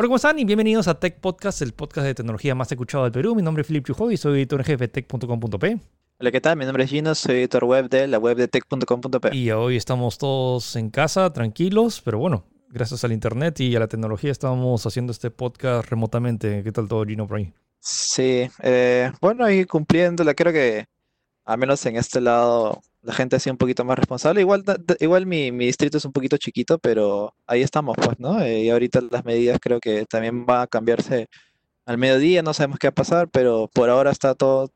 Hola, ¿cómo están? Y bienvenidos a Tech Podcast, el podcast de tecnología más escuchado del Perú. Mi nombre es Philip Chujo y soy editor en jefe de tech.com.p. Hola, ¿qué tal? Mi nombre es Gino, soy editor web de la web de tech.com.p. Y hoy estamos todos en casa, tranquilos, pero bueno, gracias al internet y a la tecnología estamos haciendo este podcast remotamente. ¿Qué tal todo, Gino, por ahí? Sí, eh, bueno, ahí cumpliéndola, creo que al menos en este lado la gente ha sido un poquito más responsable. Igual, igual mi, distrito es un poquito chiquito, pero ahí estamos, pues, ¿no? Eh, y ahorita las medidas creo que también va a cambiarse al mediodía, no sabemos qué va a pasar, pero por ahora está todo,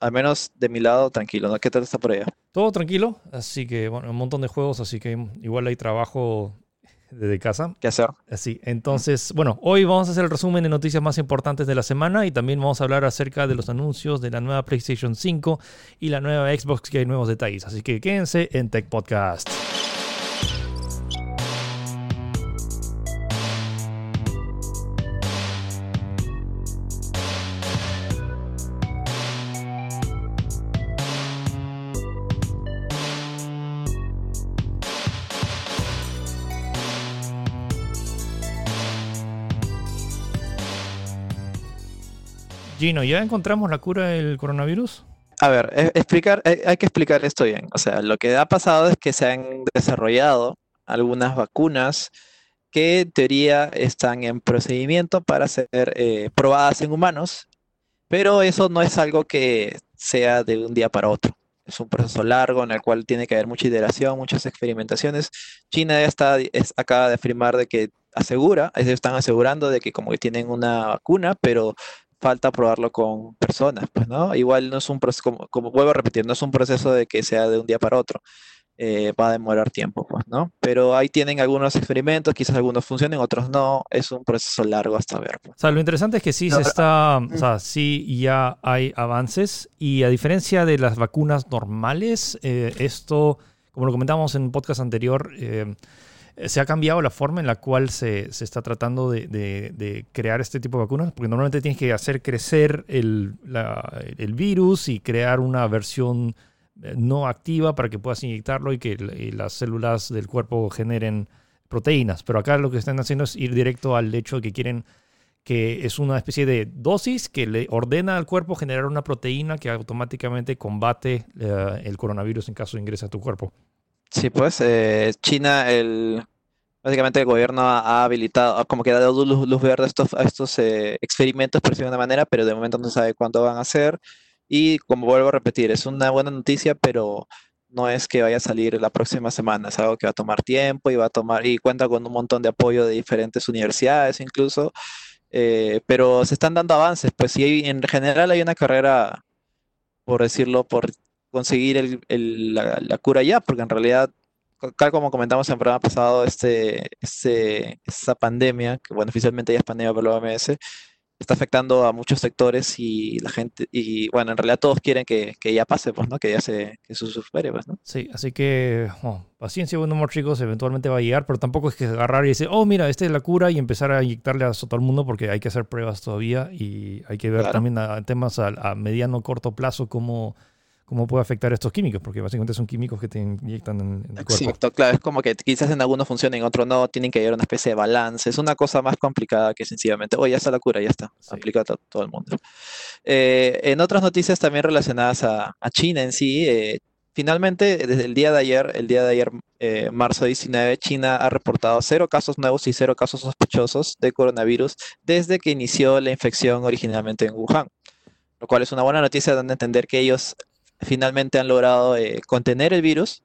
al menos de mi lado, tranquilo, ¿no? ¿Qué tal está por allá? Todo tranquilo, así que, bueno, un montón de juegos, así que igual hay trabajo desde casa. ¿Qué hacer? Así, entonces, bueno, hoy vamos a hacer el resumen de noticias más importantes de la semana y también vamos a hablar acerca de los anuncios de la nueva PlayStation 5 y la nueva Xbox que hay nuevos detalles. Así que quédense en Tech Podcast. Gino, ¿ya encontramos la cura del coronavirus? A ver, e, explicar, eh, hay que explicar esto bien. O sea, lo que ha pasado es que se han desarrollado algunas vacunas que en teoría están en procedimiento para ser eh, probadas en humanos, pero eso no es algo que sea de un día para otro. Es un proceso largo en el cual tiene que haber mucha iteración, muchas experimentaciones. China ya está, acaba de afirmar de que asegura, ellos están asegurando de que como que tienen una vacuna, pero falta probarlo con personas, pues, ¿no? Igual no es un proceso, como, vuelvo a repetir, no es un proceso de que sea de un día para otro. Eh, va a demorar tiempo, pues, ¿no? Pero ahí tienen algunos experimentos, quizás algunos funcionen, otros no. Es un proceso largo hasta ver. Pues. O sea, lo interesante es que sí se está, o sea, sí ya hay avances y a diferencia de las vacunas normales, eh, esto, como lo comentamos en un podcast anterior, eh, se ha cambiado la forma en la cual se, está tratando de, crear este tipo de vacunas, porque normalmente tienes que hacer crecer el, virus y crear una versión eh, no activa para que puedas inyectarlo y que las células del cuerpo generen proteínas. Pero acá lo que están haciendo es ir directo al hecho de que quieren que es una especie de dosis que le ordena al cuerpo generar una proteína que automáticamente combate eh, el coronavirus en caso de ingrese a tu cuerpo. Sí, pues eh, China, el, básicamente el gobierno ha, habilitado, como que ha dado luz, verde a estos, a estos eh, experimentos, por decirlo de una manera, pero de momento no sabe cuándo van a ser. Y como vuelvo a repetir, es una buena noticia, pero no es que vaya a salir la próxima semana, es algo que va a tomar tiempo y va a tomar, y cuenta con un montón de apoyo de diferentes universidades incluso, eh, pero se están dando avances, pues sí, en general hay una carrera, por decirlo, por conseguir la, cura ya, porque en realidad, tal como comentamos en el programa pasado, este, este, esta pandemia, que bueno, oficialmente ya es pandemia por la OMS, está afectando a muchos sectores y la gente, y bueno, en realidad todos quieren que, ya pase, pues, ¿no? Que ya se, que se supere, pues, ¿no? Sí, así que, paciencia, buen humor, chicos, eventualmente va a llegar, pero tampoco es que agarrar y decir, oh, mira, esta es la cura y empezar a inyectarle a todo el mundo porque hay que hacer pruebas todavía y hay que ver también temas a, a mediano, corto plazo, cómo cómo puede afectar estos químicos, porque básicamente son químicos que te inyectan en, el cuerpo. Exacto, claro, es como que quizás en algunos funcionen, en otros no, tienen que haber una especie de balance, es una cosa más complicada que sencillamente, oh, ya está la cura, ya está, se aplica a todo el mundo. Eh, en otras noticias también relacionadas a, China en sí, eh, finalmente, desde el día de ayer, el día de ayer, eh, marzo 19, China ha reportado cero casos nuevos y cero casos sospechosos de coronavirus desde que inició la infección originalmente en Wuhan lo cual es una buena noticia donde entender que ellos finalmente han logrado eh, contener el virus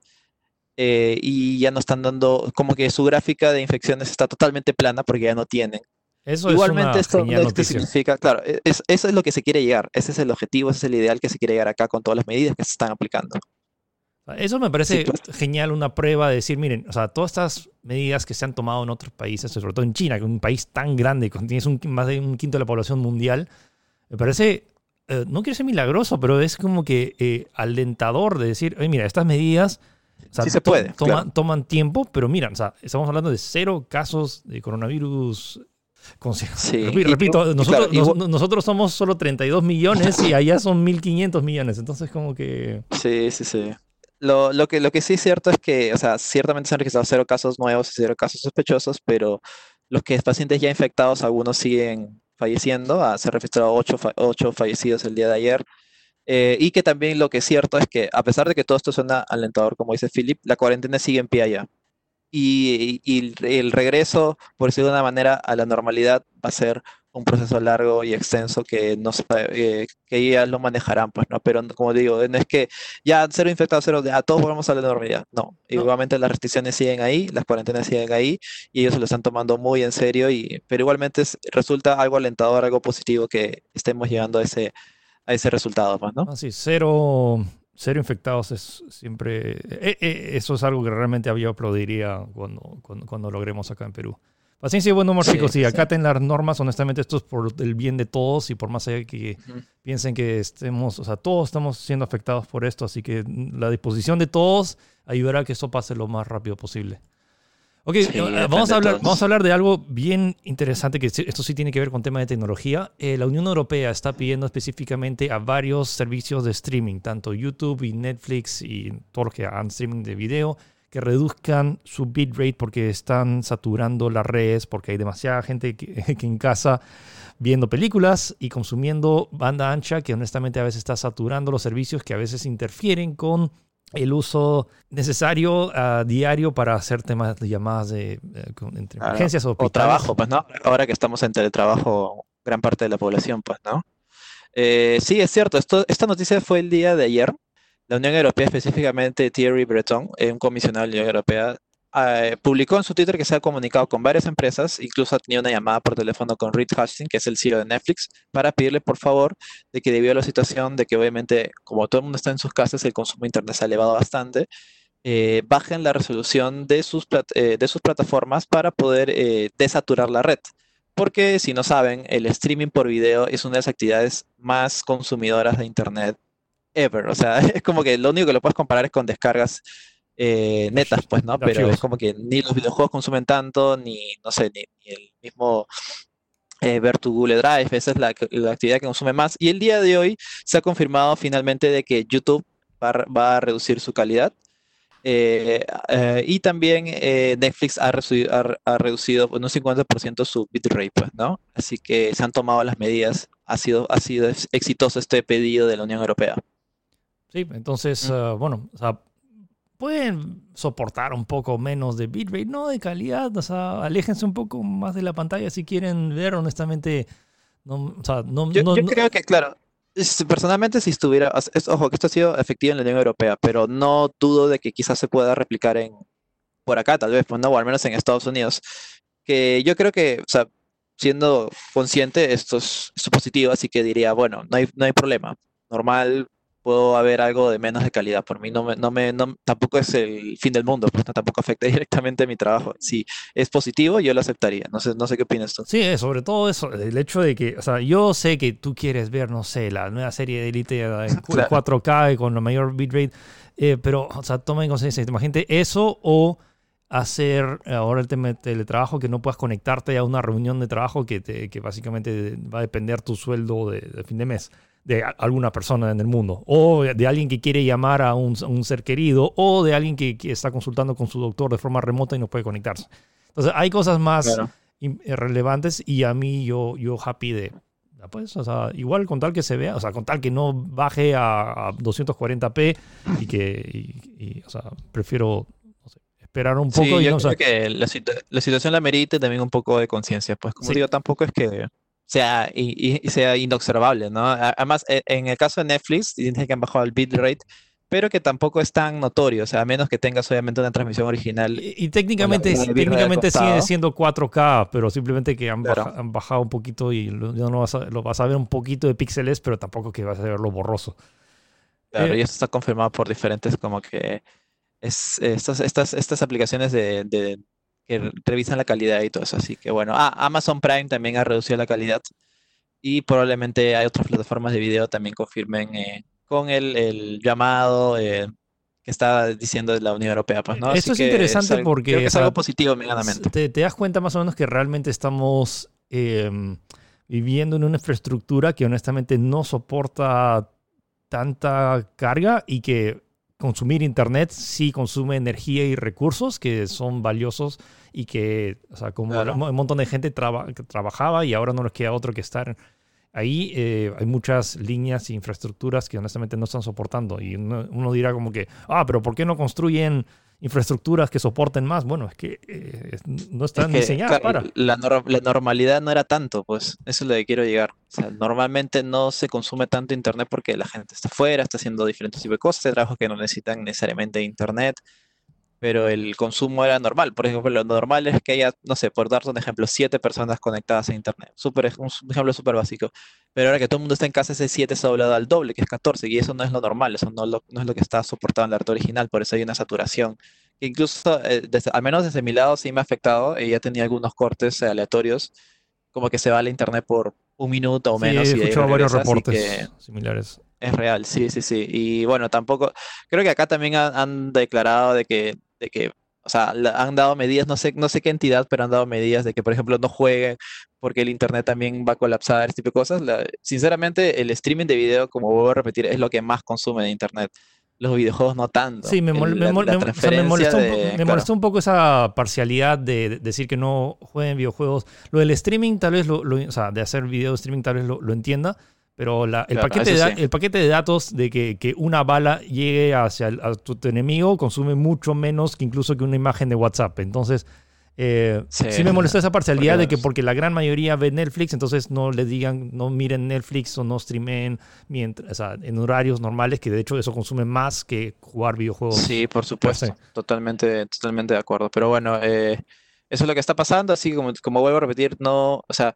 eh, y ya no están dando, como que su gráfica de infecciones está totalmente plana porque ya no tienen. Eso Igualmente es una esto significa, claro, e, eso es lo que se quiere llegar, ese es el objetivo, ese es el ideal que se quiere llegar acá con todas las medidas que se están aplicando. Eso me parece genial, una prueba de decir, miren, o sea, todas estas medidas que se han tomado en otros países, sobre todo en China, que es un país tan grande, que tienes un, más de un quinto de la población mundial, me parece eh, no quiero ser milagroso, pero es como que eh, alentador de decir, oye, mira, estas medidas sí se puede, toman, tiempo, pero mira, o sea, estamos hablando de cero casos de coronavirus. Sí, repito, nosotros, somos solo 32 millones y allá son 1.500 millones, entonces como que... Sí, sí, sí. Lo, lo, que, lo que sí es cierto es que, o sea, ciertamente se han registrado cero casos nuevos y cero casos sospechosos, pero los que pacientes ya infectados, algunos siguen falleciendo, ah, se registraron ocho, ocho fallecidos el día de ayer. Eh, y que también lo que es cierto es que, a pesar de que todo esto suena alentador, como dice Philip, la cuarentena sigue en pie allá. Y, y, el regreso, por decirlo de una manera, a la normalidad va a ser un proceso largo y extenso que no eh, que ya lo manejarán, pues, ¿no? Pero como digo, no es que ya cero infectados, cero, a todos volvemos a la normalidad. No, igualmente las restricciones siguen ahí, las cuarentenas siguen ahí y ellos se lo están tomando muy en serio, y, pero igualmente resulta algo alentador, algo positivo que estemos llegando a ese, a ese resultado, pues, ¿no? Así, cero, cero infectados es siempre. Eh, eh, eso es algo que realmente yo aplaudiría cuando, cuando, cuando, logremos acá en Perú. Paciencia y buen humor, chicos. Sí, acaten las normas. Honestamente, esto es por el bien de todos y por más allá que piensen que estemos, o sea, todos estamos siendo afectados por esto. Así que la disposición de todos ayudará a que eso pase lo más rápido posible. Ok, eh, vamos, a hablar, vamos a hablar de algo bien interesante, que esto sí tiene que ver con tema de tecnología. Eh, la Unión Europea está pidiendo específicamente a varios servicios de streaming, tanto YouTube y Netflix y todo lo que hagan streaming de video, que reduzcan su bitrate porque están saturando las redes, porque hay demasiada gente que, que en casa viendo películas y consumiendo banda ancha que honestamente a veces está saturando los servicios que a veces interfieren con el uso necesario a diario para hacer temas de llamadas de, eh, entre emergencias o, o, trabajo, pues, ¿no? Ahora que estamos en teletrabajo, gran parte de la población, pues, ¿no? Eh, sí, es cierto. Esto, esta noticia fue el día de ayer. La Unión Europea, específicamente Thierry Breton, un comisionado de la Unión Europea, eh, publicó en su Twitter que se ha comunicado con varias empresas, incluso ha tenido una llamada por teléfono con Reed Hastings, que es el CEO de Netflix, para pedirle por favor de que debido a la situación de que obviamente como todo el mundo está en sus casas, el consumo de Internet se ha elevado bastante, eh, bajen la resolución de sus, eh, de sus plataformas para poder desaturar la red. Porque si no saben, el streaming por video es una de las actividades más consumidoras de Internet ever. O sea, es como que lo único que lo puedes comparar es con descargas eh, netas, pues, ¿no? Pero es como que ni los videojuegos consumen tanto, ni, no sé, ni, el mismo eh, ver tu Google Drive, esa es la, actividad que consume más. Y el día de hoy se ha confirmado finalmente de que YouTube va, a reducir su calidad. Eh, y también Netflix ha, reducido, ha, reducido en un 50% su bitrate, pues, ¿no? Así que se han tomado las medidas. Ha sido, ha sido exitoso este pedido de la Unión Europea. Sí, entonces, mm. bueno, o sea, pueden soportar un poco menos de bitrate, no de calidad, o sea, aléjense un poco más de la pantalla si quieren ver, honestamente. No, o sea, no, yo, creo que, claro, personalmente si estuviera, ojo, que esto ha sido efectivo en la Unión Europea, pero no dudo de que quizás se pueda replicar en por acá, tal vez, pues no, o al menos en Estados Unidos. Que yo creo que, o sea, siendo consciente, esto es, esto es positivo, así que diría, bueno, no hay, no hay problema. Normal, puedo haber algo de menos de calidad. Por mí no me, no me, tampoco es el fin del mundo, pues tampoco afecta directamente a mi trabajo. Si es positivo, yo lo aceptaría. No sé, no sé qué opinas tú. Sí, eh, sobre todo eso, el hecho de que, o sea, yo sé que tú quieres ver, no sé, la nueva serie de Elite en 4K con la mayor bitrate, eh, pero, o sea, toma en consideración, imagínate eso o hacer ahora el tema de teletrabajo, que no puedas conectarte a una reunión de trabajo que, te, que básicamente va a depender tu sueldo de fin de mes de alguna persona en el mundo, o de alguien que quiere llamar a un, ser querido, o de alguien que, está consultando con su doctor de forma remota y no puede conectarse. Entonces, hay cosas más relevantes y a mí yo, yo happy de, pues, o sea, igual con tal que se vea, o sea, con tal que no baje a, 240p y que, o sea, prefiero esperar un poco. y yo creo que la, situación la merite también un poco de conciencia, pues como digo, tampoco es que sea, y, sea inobservable, ¿no? Además, e, en el caso de Netflix, dice que han bajado el bitrate, pero que tampoco es tan notorio, o sea, a menos que tengas obviamente una transmisión original. Y, técnicamente, técnicamente sigue siendo 4K, pero simplemente que han, bajado un poquito y lo, no vas a, lo vas a ver un poquito de píxeles, pero tampoco que vas a verlo borroso. Claro, y eh, eso está confirmado por diferentes como que es, estas, estas, estas aplicaciones de que revisan la calidad y todo eso. Así que bueno, ah, Amazon Prime también ha reducido la calidad y probablemente hay otras plataformas de video también confirmen eh, con el, llamado eh, que está diciendo la Unión Europea. Pues, ¿no? Esto es interesante porque es algo positivo, medianamente. Te, te, das cuenta más o menos que realmente estamos em, viviendo en una infraestructura que honestamente no soporta tanta carga y que consumir Internet sí consume energía y recursos que son valiosos y que, o sea, como un montón de gente trabajaba y ahora no les queda otro que estar ahí. Eh, hay muchas líneas e infraestructuras que honestamente no están soportando y uno dirá como que, ah, pero ¿por qué no construyen infraestructuras que soporten más. Bueno, es que eh, no están diseñadas para. La, la, normalidad no era tanto, pues eso es lo que quiero llegar. O sea, normalmente no se consume tanto Internet porque la gente está fuera, está haciendo diferentes tipos de cosas, de trabajos que no necesitan necesariamente Internet pero el consumo era normal. Por ejemplo, lo normal es que haya, no sé, por darte un ejemplo, siete personas conectadas a Internet. Super, un ejemplo súper básico. Pero ahora que todo el mundo está en casa, ese 7 se ha doblado al doble, que es 14, y eso no es lo normal, eso no, no es lo que está soportado en la red original, por eso hay una saturación. Que incluso, eh, desde, al menos desde mi lado, sí me ha afectado, y ya tenía algunos cortes aleatorios, como que se va la Internet por un minuto o menos. Sí, he escuchado varios reportes similares. Es real, sí, sí, sí. Y bueno, tampoco, creo que acá también han declarado de que de que, o sea, han dado medidas, no sé, no sé qué entidad, pero han dado medidas de que, por ejemplo, no jueguen porque el Internet también va a colapsar, este tipo de cosas. sinceramente, el streaming de video, como vuelvo a repetir, es lo que más consume de Internet los videojuegos no tanto. Sí, me, molestó, un poco esa parcialidad de, decir que no jueguen videojuegos. Lo del streaming, tal vez, lo, o sea, de hacer video streaming, tal vez lo, lo entienda, pero el, paquete de, el paquete de datos de que, una bala llegue hacia a tu, enemigo consume mucho menos que incluso que una imagen de WhatsApp. Entonces, eh, sí, me molestó esa parcialidad de que porque la gran mayoría ve Netflix, entonces no le digan, no miren Netflix o no streamen mientras, en horarios normales, que de hecho eso consume más que jugar videojuegos. Sí, por supuesto. Totalmente, totalmente de acuerdo. Pero bueno, eh, eso es lo que está pasando, así como, como vuelvo a repetir, no, o sea,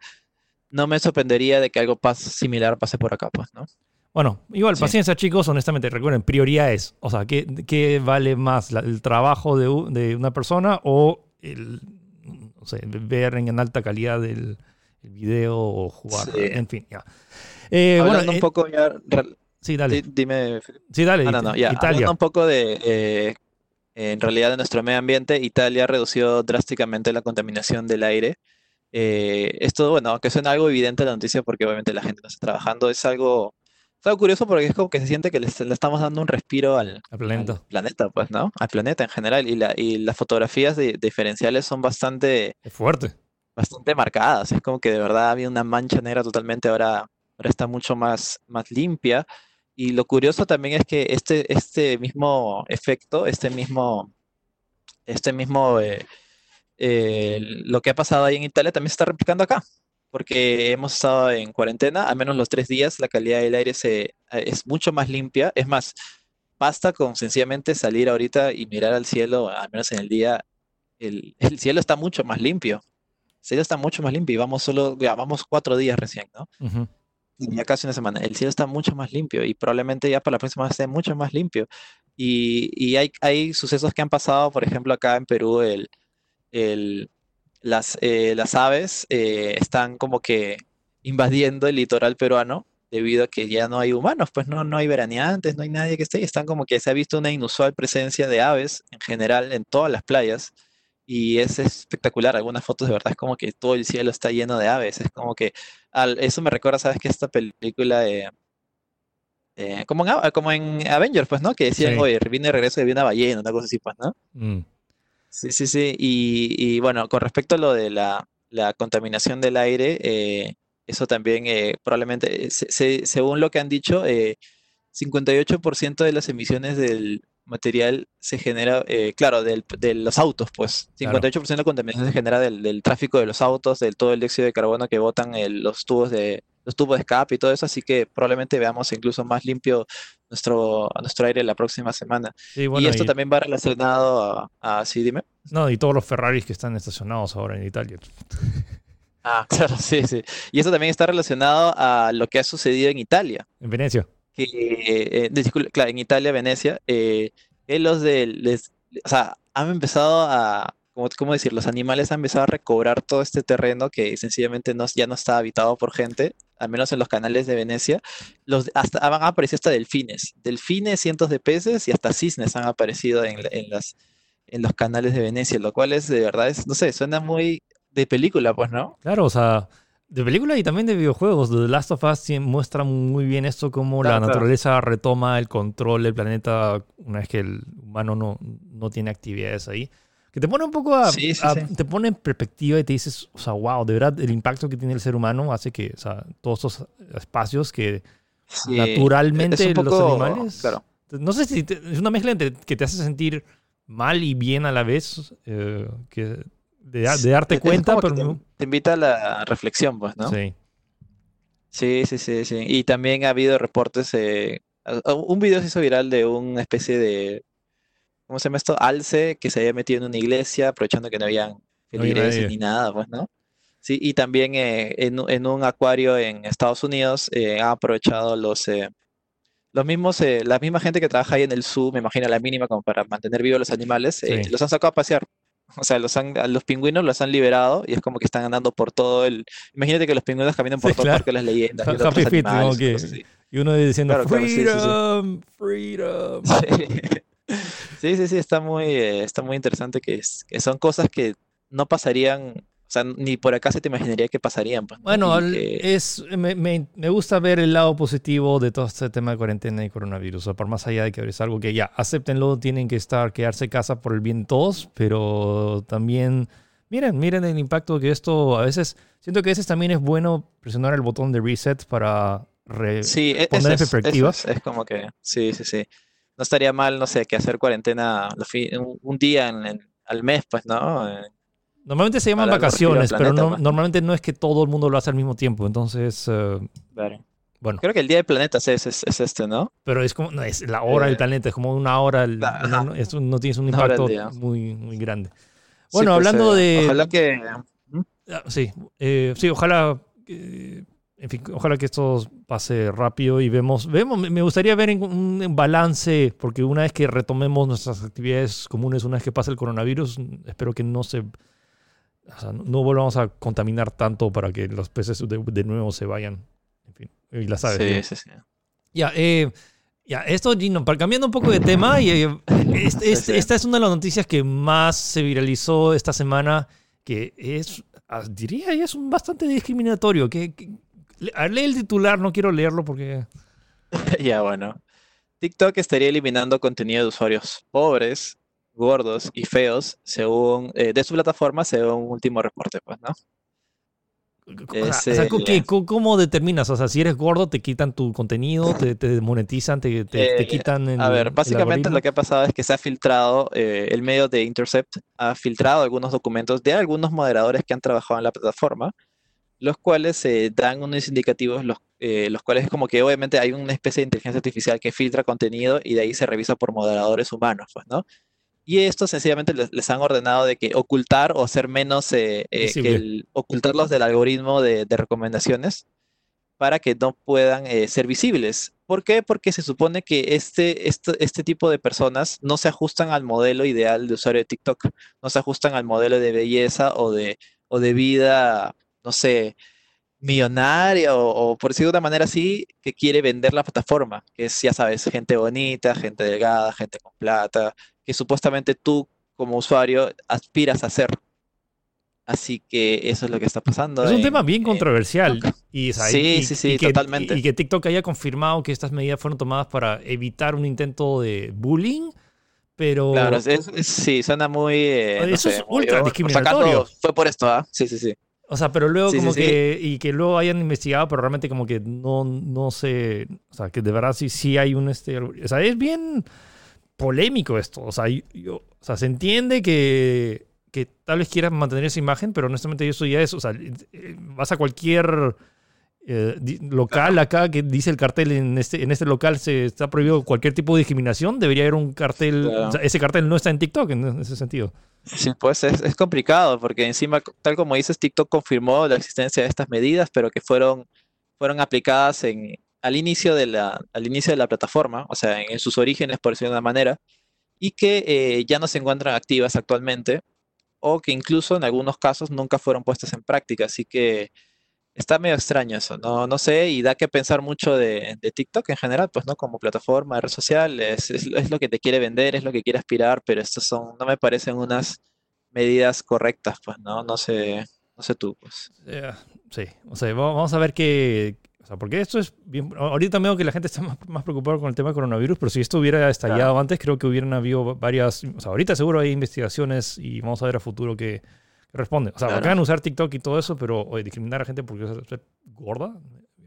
no me sorprendería de que algo similar pase por acá, pues, ¿no? Bueno, igual, paciencia, chicos. Honestamente, recuerden, prioridades. O sea, ¿qué, qué vale más? ¿El trabajo de, de, una persona o el, no sé, ver en alta calidad el, video o jugar? En fin, ya. Eh, Hablando bueno, un eh, poco ya... Sí, dale. Dime. Sí, dale. Ah, no, no, ya. Italia. Hablando un poco de... Eh, en realidad, de nuestro medio ambiente, Italia redució drásticamente la contaminación del aire eh, esto, bueno, aunque suena algo evidente la noticia porque obviamente la gente no está trabajando, es algo, algo curioso porque es como que se siente que le, estamos dando un respiro al, planeta. planeta, pues, ¿no? Al planeta en general. Y, la, y las fotografías de, diferenciales son bastante... Es fuerte. Bastante marcadas. Es como que de verdad había una mancha negra totalmente, ahora, ahora está mucho más, más limpia. Y lo curioso también es que este, este mismo efecto, este mismo, este mismo eh, eh, lo que ha pasado ahí en Italia también se está replicando acá, porque hemos estado en cuarentena, al menos los tres días, la calidad del aire se, eh, es mucho más limpia. Es más, basta con sencillamente salir ahorita y mirar al cielo, al menos en el día, el, cielo está mucho más limpio. El cielo está mucho más limpio y vamos solo, ya vamos cuatro días recién, ¿no? Ya casi una semana. El cielo está mucho más limpio y probablemente ya para la próxima esté mucho más limpio. Y, y hay, hay sucesos que han pasado, por ejemplo, acá en Perú, el, las, eh, las aves eh, están como que invadiendo el litoral peruano debido a que ya no hay humanos, pues no, no hay veraneantes, no hay nadie que esté, y están como que se ha visto una inusual presencia de aves en general en todas las playas y es espectacular, algunas fotos de verdad es como que todo el cielo está lleno de aves, es como que eso me recuerda, sabes que esta película de... Eh, como, en, como en Avengers, pues, ¿no? Que decían, oye, viene regreso de una ballena, una cosa así, pues, ¿no? Mm. Sí, sí, sí. Y, bueno, con respecto a lo de la, contaminación del aire, eh, eso también eh, probablemente, según lo que han dicho, 58% eh, de las emisiones del material se genera, claro, del, de los autos, pues. 58% de la contaminación se genera del, del, tráfico de los autos, del todo el dióxido de carbono que botan los tubos de, los tubos de escape y todo eso, así que probablemente veamos incluso más limpio nuestro, nuestro aire la próxima semana. y esto también va relacionado a, sí, dime. No, y todos los Ferraris que están estacionados ahora en Italia. Ah, claro, sí, sí. Y esto también está relacionado a lo que ha sucedido en Italia. En Venecia. Que, eh, claro, en Italia, Venecia, eh, los de, les, o sea, han empezado a, ¿cómo, decir? Los animales han empezado a recobrar todo este terreno que sencillamente no, ya no está habitado por gente al menos en los canales de Venecia, los, hasta, han aparecido hasta delfines, delfines, cientos de peces y hasta cisnes han aparecido en, las, en los canales de Venecia, lo cual es de verdad, es, no sé, suena muy de película, pues, ¿no? Claro, o sea, de película y también de videojuegos. The Last of Us muestra muy bien esto, cómo la naturaleza retoma el control del planeta una vez que el humano no, no tiene actividades ahí. Que te pone un poco a, te pone en perspectiva y te dices, o sea, wow, de verdad el impacto que tiene el ser humano hace que, o sea, todos estos espacios que naturalmente los animales, claro. no sé si es una mezcla entre que te hace sentir mal y bien a la vez, eh, que de, darte cuenta, pero te, invita a la reflexión, pues, ¿no? Sí. Sí, sí, sí, sí. Y también ha habido reportes, eh, un video se hizo viral de una especie de, ¿cómo se llama esto? Alce que se había metido en una iglesia aprovechando que no habían feligreses ni nada, pues, ¿no? Sí, y también eh, en, un acuario en Estados Unidos eh, ha aprovechado los, los mismos, la misma gente que trabaja ahí en el zoo, me imagino la mínima como para mantener vivos los animales, los han sacado a pasear. O sea, los, han, los pingüinos los han liberado y es como que están andando por todo el. Imagínate que los pingüinos caminan por todo el parque las leyendas. Y, y uno diciendo freedom, freedom. Sí. sí, sí, está muy, eh, está muy interesante que, es, que son cosas que no pasarían o sea, ni por acá se te imaginaría que pasarían. Pues, bueno, es, me, me, me, gusta ver el lado positivo de todo este tema de cuarentena y coronavirus. O sea, por más allá de que es algo que ya, acéptenlo, tienen que estar, quedarse en casa por el bien todos, pero también, miren, miren el impacto que esto, a veces, siento que a veces también es bueno presionar el botón de reset para sí, e, poner en perspectiva. Es, como que, sí, sí, sí. No estaría mal, no sé, que hacer cuarentena un día al mes, pues, ¿no? Normalmente se llaman vacaciones, pero no, normalmente no es que todo el mundo lo hace al mismo tiempo. Entonces, eh, bueno. Creo que el día del planeta es, es, este, ¿no? pero es como, no, es la hora del eh, planeta, es como una hora, no, eso no tienes un impacto muy, muy grande. Bueno, pues, hablando eh, de... Ojalá que... Ah, sí, sí, ojalá... en fin, ojalá que esto pase rápido y vemos, vemos me gustaría ver un balance, porque una vez que retomemos nuestras actividades comunes, una vez que pase el coronavirus, espero que no se no volvamos a contaminar tanto para que los peces de, nuevo se vayan. En fin, y la sabes. Sí, sí, sí. Ya, eh, ya, esto, Gino, cambiando un poco de tema, y, eh, este, este, esta es una de las noticias que más se viralizó esta semana, que es, ah, diría, es un bastante discriminatorio. Que, que, lee el titular, no quiero leerlo porque... ya, bueno. TikTok estaría eliminando contenido de usuarios pobres gordos y feos según eh, de su plataforma según un último reporte, pues, ¿no? ¿cómo determinas? O sea, si eres gordo, te quitan tu contenido, te, te monetizan, te, te, eh, quitan. El, a ver, básicamente lo que ha pasado es que se ha filtrado, eh, el medio de Intercept ha filtrado algunos documentos de algunos moderadores que han trabajado en la plataforma, los cuales dan unos indicativos, los, los cuales es como que obviamente hay una especie de inteligencia artificial que filtra contenido y de ahí se revisa por moderadores humanos, pues, ¿no? Y esto sencillamente les, han ordenado de que ocultar o ser menos, eh, eh, el, ocultarlos del algoritmo de, recomendaciones para que no puedan eh, ser visibles. ¿Por qué? Porque se supone que este, este, este tipo de personas no se ajustan al modelo ideal de usuario de TikTok, no se ajustan al modelo de belleza o de, o de vida, no sé, millonaria o, por decirlo de una manera así, que quiere vender la plataforma, que es, ya sabes, gente bonita, gente delgada, gente con plata, que supuestamente tú como usuario aspiras a ser. Así que eso es lo que está pasando. Es un tema bien controversial. Y, sí, sí, sí, totalmente. Y, que TikTok haya confirmado que estas medidas fueron tomadas para evitar un intento de bullying, pero... Claro, sí, suena muy... Eh, eso es ultra discriminatorio. Fue por esto, ¿ah? Sí, sí, sí. O sea, pero luego como que... Y que luego hayan investigado, pero realmente como que no, no sé... O sea, que de verdad sí, sí hay un... Este, o sea, es bien polémico esto. O sea, yo, o sea se entiende que, que, tal vez quieras mantener esa imagen, pero honestamente eso ya es, o sea, vas a cualquier eh, local acá que dice el cartel en este, en este local se está prohibido cualquier tipo de discriminación, debería haber un cartel, o sea, ese cartel no está en TikTok en ese sentido. Sí, pues es, es, complicado porque encima, tal como dices, TikTok confirmó la existencia de estas medidas, pero que fueron, fueron aplicadas en, al inicio de la, al inicio de la plataforma, o sea, en, sus orígenes, por decirlo de una manera, y que eh, ya no se encuentran activas actualmente, o que incluso en algunos casos nunca fueron puestas en práctica. Así que está medio extraño eso, no, no sé, y da que pensar mucho de, TikTok en general, pues, ¿no? Como plataforma, red social, es, es, lo que te quiere vender, es lo que quiere aspirar, pero estos son, no me parecen unas medidas correctas, pues, ¿no? No sé, no sé tú, pues. Sí, o sea, vamos a ver qué, o sea, porque esto es bien. Ahorita veo que la gente está más, preocupada con el tema del coronavirus, pero si esto hubiera estallado antes, creo que hubieran habido varias. O sea, ahorita seguro hay investigaciones y vamos a ver a futuro qué, responde. O sea, claro. a usar TikTok y todo eso, pero oye, discriminar a gente porque es gorda,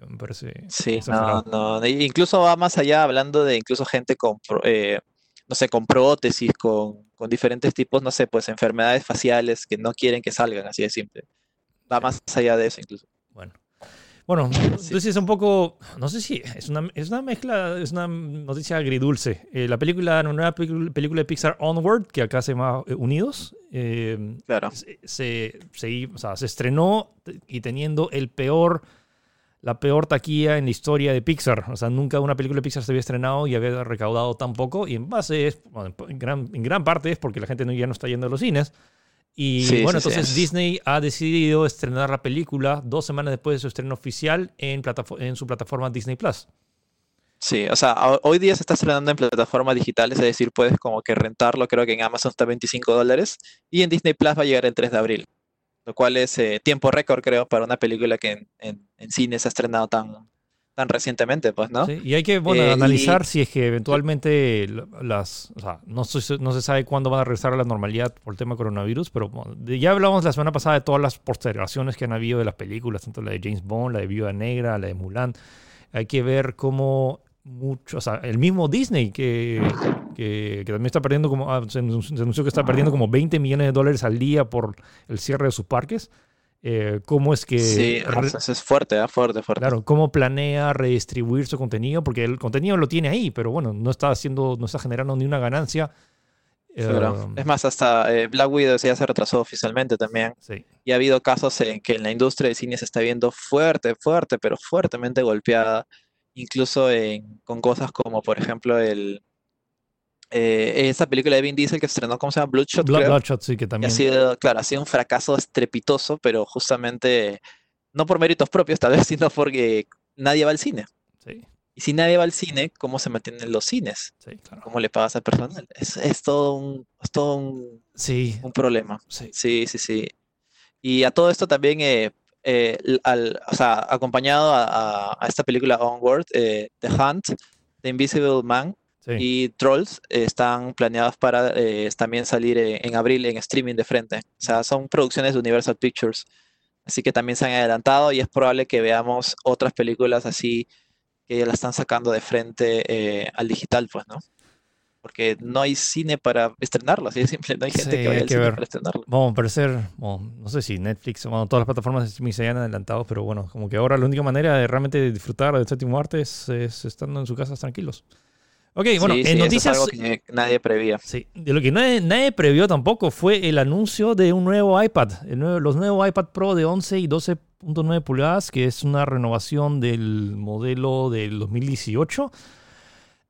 me parece. Sí, no, no. Incluso va más allá, hablando de incluso gente con. Eh, no sé, con prótesis, con, con diferentes tipos, no sé, pues enfermedades faciales que no quieren que salgan, así de simple. Va más allá de eso incluso. Bueno. Bueno, entonces es un poco, no sé si es una, es una mezcla, es una noticia agridulce. Eh, la película, una nueva película de Pixar Onward, que acá se llama eh, Unidos, eh, claro. se, se, o sea, se estrenó y teniendo el peor, la peor taquilla en la historia de Pixar. O sea, nunca una película de Pixar se había estrenado y había recaudado tan poco. Y en base, es, en, gran, en gran parte es porque la gente ya no está yendo a los cines. Y bueno, entonces Disney ha decidido estrenar la película dos semanas después de su estreno oficial en, en su plataforma Disney Plus. Sí, o sea, hoy día se está estrenando en plataformas digitales, es decir, puedes como que rentarlo, creo que en Amazon está 25 dólares, y en Disney Plus va a llegar el 3 de abril, lo cual es eh, tiempo récord, creo, para una película que en, en, en cine se ha estrenado tan, tan recientemente, pues, ¿no? Sí, y hay que, bueno, eh, analizar si es que eventualmente las, o sea, no, no, se sabe cuándo van a regresar a la normalidad por el tema coronavirus, pero ya hablamos la semana pasada de todas las postergaciones que han habido de las películas, tanto la de James Bond, la de Viuda Negra, la de Mulan. Hay que ver cómo mucho, o sea, el mismo Disney que, que, también está perdiendo como, ah, se anunció que está perdiendo como 20 millones de dólares al día por el cierre de sus parques. Eh, cómo es que... Sí, es fuerte, ¿eh? fuerte, fuerte. Claro, cómo planea redistribuir su contenido, porque el contenido lo tiene ahí, pero bueno, no está haciendo, no está generando ni una ganancia. Eh, es más, hasta eh, Black Widow ya se retrasó oficialmente también. Sí. Y ha habido casos en que en la industria de cine se está viendo fuerte, fuerte, pero fuertemente golpeada, incluso en, con cosas como, por ejemplo, el, eh, esa película de Vin Diesel que estrenó, ¿cómo se llama? Bloodshot. Bloodshot, sí, que también. ha sido, claro, ha sido un fracaso estrepitoso, pero justamente no por méritos propios, tal vez, sino porque nadie va al cine. Sí. Y si nadie va al cine, ¿cómo se mantienen los cines? Sí, claro. ¿Cómo le pagas al personal? Es, es todo un, es todo un, sí. un problema. Sí. sí, sí, sí. Y a todo esto también, eh, eh, al, o sea, acompañado a, a, esta película Onward, eh, The Hunt, The Invisible Man, y Trolls están planeados para eh, también salir en, abril en streaming de frente. O sea, son producciones de Universal Pictures. Así que también se han adelantado y es probable que veamos otras películas así que ya la están sacando de frente eh, al digital, pues, ¿no? Porque no hay cine para estrenarlo, así de simple, no hay gente que vaya al cine para estrenarlo. Vamos a parecer, bueno, no sé si Netflix, bueno, todas las plataformas de streaming se hayan adelantado, pero bueno, como que ahora la única manera de realmente disfrutar del séptimo arte es, es estando en sus casas tranquilos. Ok, bueno, en noticias. es algo que nadie prevía. Sí, de lo que nadie, nadie, previó tampoco fue el anuncio de un nuevo iPad. los nuevos iPad Pro de 11 y 12.9 pulgadas, que es una renovación del modelo del 2018.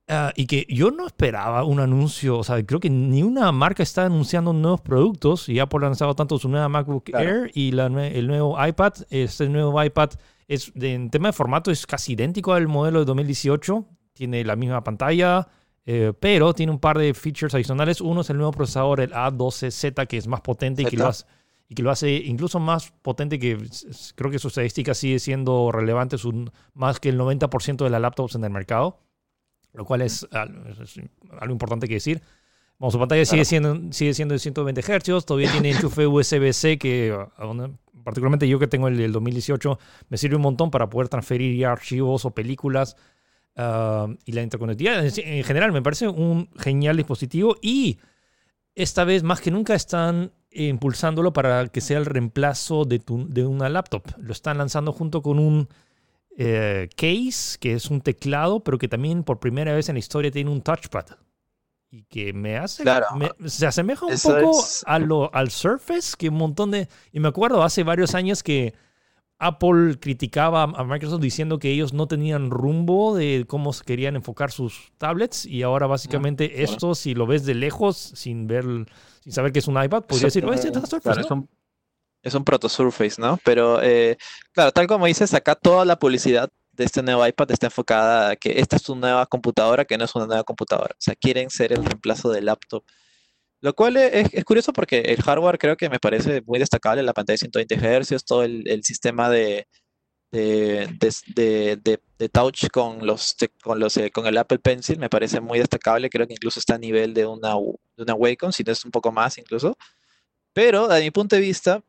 Ah, y que yo no esperaba un anuncio, o sea, creo que ni una marca está anunciando nuevos productos. Y Apple ha lanzado tanto su nueva MacBook Air y la, el nuevo iPad. Este nuevo iPad es, en tema de formato es casi idéntico al modelo de 2018 tiene la misma pantalla, eh, pero tiene un par de features adicionales. Uno es el nuevo procesador, el A12Z, que es más potente y que, lo hace, y que, lo hace, incluso más potente que creo que su estadística sigue siendo relevante, más que el 90% de las laptops en el mercado, lo cual es, algo importante que decir. Bueno, su pantalla sigue, siendo, sigue siendo de 120 Hz, todavía tiene enchufe USB-C que particularmente yo que tengo el del 2018 me sirve un montón para poder transferir archivos o películas y la interconectividad en general me parece un genial dispositivo y esta vez más que nunca están impulsándolo para que sea el reemplazo de, de una laptop. Lo están lanzando junto con un eh, case, que es un teclado, pero que también por primera vez en la historia tiene un touchpad. Y que me hace. se asemeja un poco a lo, al Surface, que un montón de. Y me acuerdo hace varios años que Apple criticaba a Microsoft diciendo que ellos no tenían rumbo de cómo querían enfocar sus tablets y ahora básicamente esto, si lo ves de lejos, sin ver, sin saber que es un iPad, podría decir, es, Surface, es, un, es un proto Surface, ¿no? Pero eh, claro, tal como dices, acá toda la publicidad de este nuevo iPad está enfocada a que esta es tu nueva computadora, que no es una nueva computadora. O sea, quieren ser el reemplazo del laptop Lo cual es, es curioso porque el hardware creo que me parece muy destacable, la pantalla de 120 Hz, todo el, sistema de, touch con el Apple Pencil me parece muy destacable, creo que incluso está a nivel de una, de una Wacom, si no es un poco más incluso. Pero, desde mi punto de vista,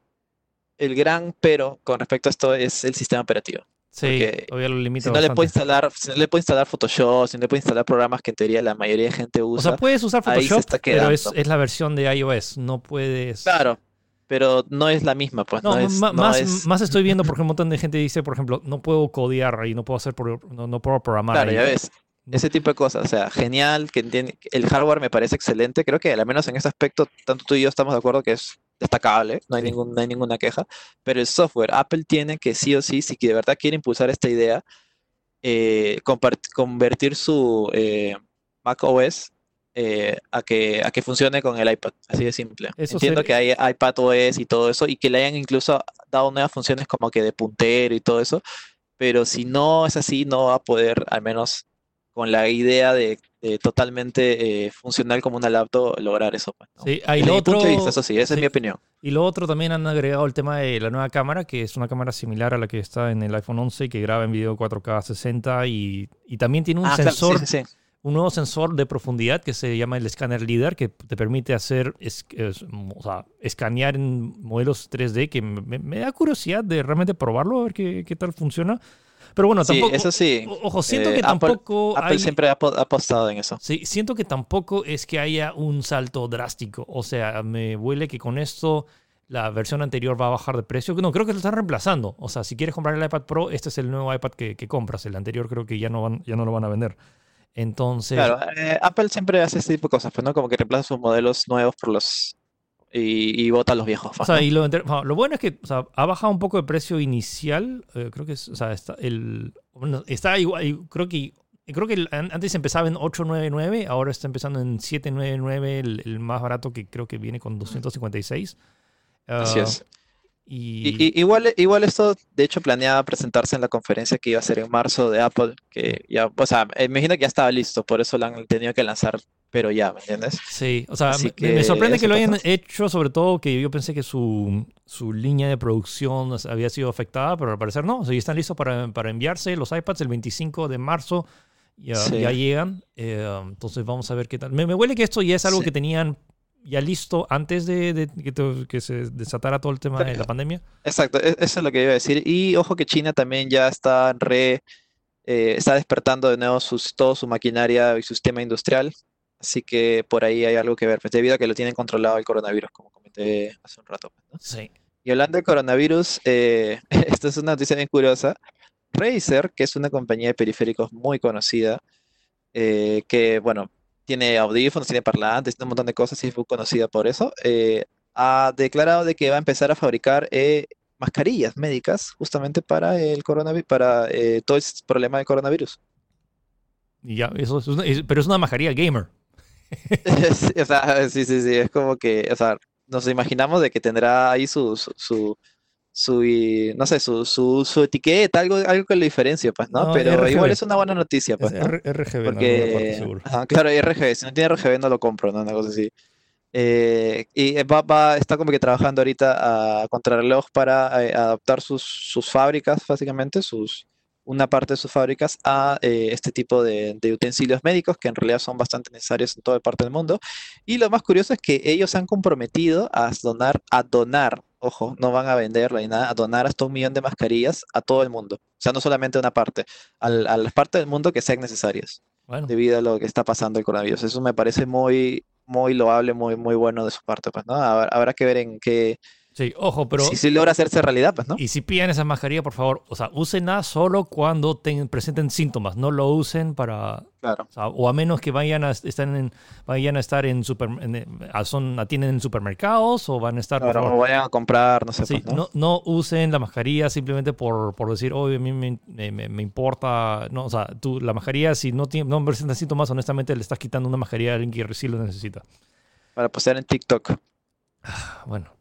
el gran pero con respecto a esto es el sistema operativo. Sí, todavía lo limita Si no, le puedo instalar, si no le puedo instalar Photoshop, si no le puedo instalar programas que en teoría la mayoría de gente O usa, sea, puedes usar Photoshop, pero es, es la versión de iOS. No puedes. claro, pero no es la misma, pues No, no, es, no más, es- más estoy viendo porque un montón de gente dice, por ejemplo, no puedo codear ahí, no puedo hacer, pro- no, no puedo programar claro, ahí. ya ves, ese tipo de cosas, o sea, genial, que entiende, el hardware me parece excelente, creo que al menos en ese aspecto, tanto tú y yo estamos de acuerdo que es destacable, no hay, Sí. ningún, no hay ninguna queja, pero el software, Apple tiene que sí o sí, si de verdad quiere impulsar esta idea, eh, convertir su eh, Mac OS eh, a que, a que funcione con el iPad, así de simple. Eso Entiendo que hay iPad OS y todo eso, y que le hayan incluso dado nuevas funciones como que de puntero y todo eso, pero si no es así, no va a poder, al menos con la idea de, de totalmente eh, funcional como una laptop, lograr eso. pues, ¿no? Sí, ahí lo mi punto de otro- vista, eso sí, esa es sí. mi opinión. Y lo otro también han agregado el tema de la nueva cámara, que es una cámara similar a la que está en el iPhone 11 que graba en video 4K 60 y, y también tiene un Ah, claro, sensor, sí, sí, sí. un nuevo sensor de profundidad que se llama el escáner líder, que te permite hacer, es- es- o sea, escanear en modelos 3D, que me, me da curiosidad de realmente probarlo, a ver qué, qué tal funciona. Pero bueno, Sí, tampoco, eso sí. ojo, siento eh, que tampoco Apple hay... siempre ha apostado en eso. Sí, siento que tampoco es que haya un salto drástico. O sea, me huele que con esto la versión anterior va a bajar de precio. No, creo que lo están reemplazando. O sea, si quieres comprar el iPad Pro, este es el nuevo iPad que, que compras. El anterior creo que ya no, van, ya no lo van a vender. Entonces, Claro, eh, Apple siempre hace este tipo de cosas, pues, ¿no? Como que reemplaza sus modelos nuevos por los... y, y bota los viejos. o sea, ¿no? y lo, bueno, lo bueno es que o sea, ha bajado un poco el precio inicial. eh, creo que es, o sea, está, el, bueno, está igual, creo que... Creo que antes empezaba en 899, ahora está empezando en 799, el, el más barato que creo que viene con 256. Así Ah, es. Y, Y- y- igual, igual esto, de hecho, planeaba presentarse en la conferencia que iba a ser en marzo de Apple, que ya, o sea, imagino que ya estaba listo, por eso lo han tenido que lanzar, pero ya, ¿me entiendes? sí, o sea, Así me, que sorprende que lo hayan pasa. hecho, sobre todo que yo pensé que su, su línea de producción había sido afectada, pero al parecer no. O sea, ya están listos para, para enviarse los iPads el 25 de marzo. Ya, Sí. ya llegan. eh, entonces vamos a ver qué tal. Me, me huele que esto ya es algo Sí. que tenían ya listo antes de, de que, to- que se desatara todo el tema de la pandemia. Exacto, e- eso es lo que iba a decir. Y ojo que China también ya está re, eh, está despertando de nuevo sus, todo su maquinaria y su sistema industrial. Así que por ahí hay algo que ver, pues debido a que lo tienen controlado el coronavirus, como comenté hace un rato. pues, ¿no? Sí. Y hablando de coronavirus, eh, esta es una noticia bien curiosa. Razer, que es una compañía de periféricos muy conocida, eh, que, bueno, tiene audífonos, tiene parlantes, tiene un montón de cosas y es muy conocida por eso, eh, ha declarado de que va a empezar a fabricar eh, mascarillas médicas justamente para el coronavirus, para todo el problema del coronavirus. Ya, eso es una- es- pero es una mascarilla gamer. O sea, sí, sí, sí, es como que, o sea, nos imaginamos de que tendrá ahí su, su, su, su, no sé, su, su, su etiqueta, algo, algo que lo diferencia, pues, ¿no? No, Pero RGB. igual es una buena noticia, pues, Es ¿no? RGB parte, Porque, seguro. ajá, claro, RGB, si no tiene RGB no lo compro, ¿no? Una cosa así. Eh, y va, va- está como que trabajando ahorita a contrarreloj para eh, adaptar sus, sus fábricas, básicamente, sus, una parte de sus fábricas a eh, este tipo de, de utensilios médicos que en realidad son bastante necesarios en toda parte del mundo. Y lo más curioso es que ellos se han comprometido a donar, a donar, ojo, no van a venderlo ni nada, a donar hasta un millón de mascarillas a todo el mundo. O sea, no solamente a una parte, al- a las partes del mundo que sean necesarias Bueno, debido a lo que está pasando el coronavirus. Eso me parece muy, muy loable, muy, muy bueno de su parte, pues, ¿no? Habrá, habrá que ver en qué, sí, ojo, pero si, si logra hacerse realidad, pues, ¿no? Y si piden esa mascarilla, por favor, o sea, úsenla solo cuando ten- presenten síntomas, no lo usen para, Claro. o, sea, o a menos que vayan a, están en, vayan a estar en, super, en, eh, son, atienden en supermercados o van a estar, Claro, o vayan a comprar, no sé, Sí, pues, ¿no? no, no usen la mascarilla simplemente por, por decir, oye, a mí me, me- importa. No, o sea, tú, la mascarilla, si no, tiene, no presenta síntomas, honestamente le estás quitando una mascarilla a alguien que sí lo necesita. Para postear en TikTok. Bueno,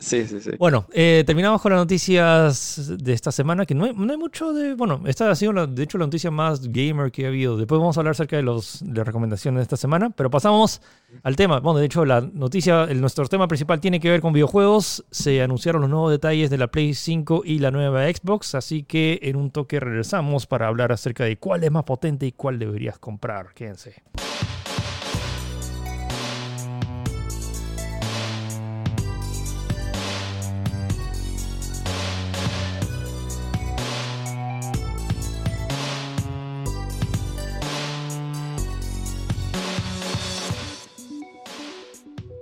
Sí, sí, sí. Bueno, eh, terminamos con las noticias de esta semana, que no hay, mucho de... Bueno, esta ha sido, de hecho, la noticia más gamer que ha habido. Después vamos a hablar acerca de, de las recomendaciones de esta semana, pero pasamos al tema. Bueno, de hecho, la noticia, el, nuestro tema principal tiene que ver con videojuegos. Se anunciaron los nuevos detalles de la Play 5 y la nueva Xbox, así que en un toque regresamos para hablar acerca de cuál es más potente y cuál deberías comprar. Quédense.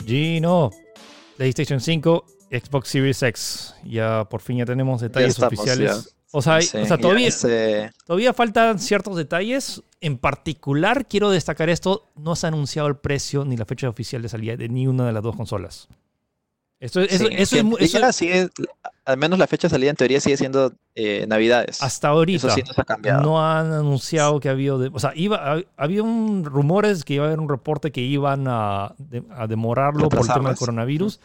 Gino, PlayStation 5, Xbox Series X. Ya por fin ya tenemos detalles estamos, oficiales. ya. O sea, hay- Sí, o sea, ya todavía, se- todavía faltan ciertos detalles. En particular, quiero destacar esto: no se ha anunciado el precio ni la fecha oficial de salida de ni una de las dos consolas. Esto, eso, sí, eso en eso- sigue- al menos la fecha de salida en teoría sigue siendo eh, Navidades. hasta ahorita. Eso sí ha cambiado. No han anunciado que había, de- o sea, iba, hab- había un rumores que iba a haber un reporte que iban a, de- a demorarlo por el tema del coronavirus.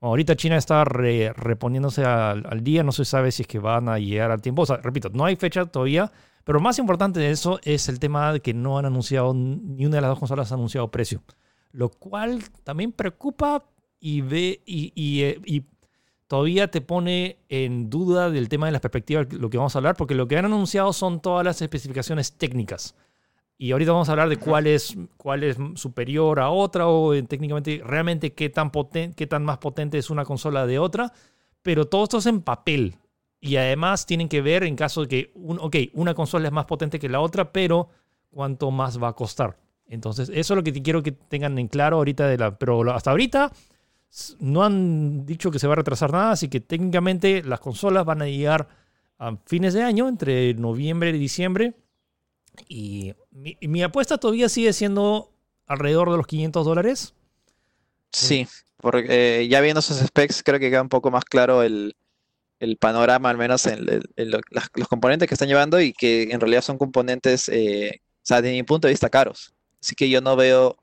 Bueno, ahorita China está re- reponiéndose al, al día, no se sabe si es que van a llegar al tiempo. O sea, repito, no hay fecha todavía, pero más importante de eso es el tema de que no han anunciado, ni una de las dos consolas ha anunciado precio. Lo cual también preocupa y ve y, y, eh, y todavía te pone en duda del tema de las perspectivas, lo que vamos a hablar, porque lo que han anunciado son todas las especificaciones técnicas. Y ahorita vamos a hablar de cuál es, cuál es superior a otra o eh, técnicamente realmente qué tan, poten- qué tan más potente es una consola de otra. Pero todo esto es en papel. Y además tienen que ver en caso de que, un, ok, una consola es más potente que la otra, pero cuánto más va a costar. Entonces, eso es lo que te quiero que tengan en claro ahorita. De la, pero hasta ahorita no han dicho que se va a retrasar nada, así que técnicamente las consolas van a llegar a fines de año, entre noviembre y diciembre. Y mi, apuesta todavía sigue siendo alrededor de los 500 dólares. Sí, porque eh, ya viendo esos specs creo que queda un poco más claro el, panorama, al menos en, los componentes que están llevando y que en realidad son componentes, eh, o sea, de mi punto de vista, caros. Así que yo no veo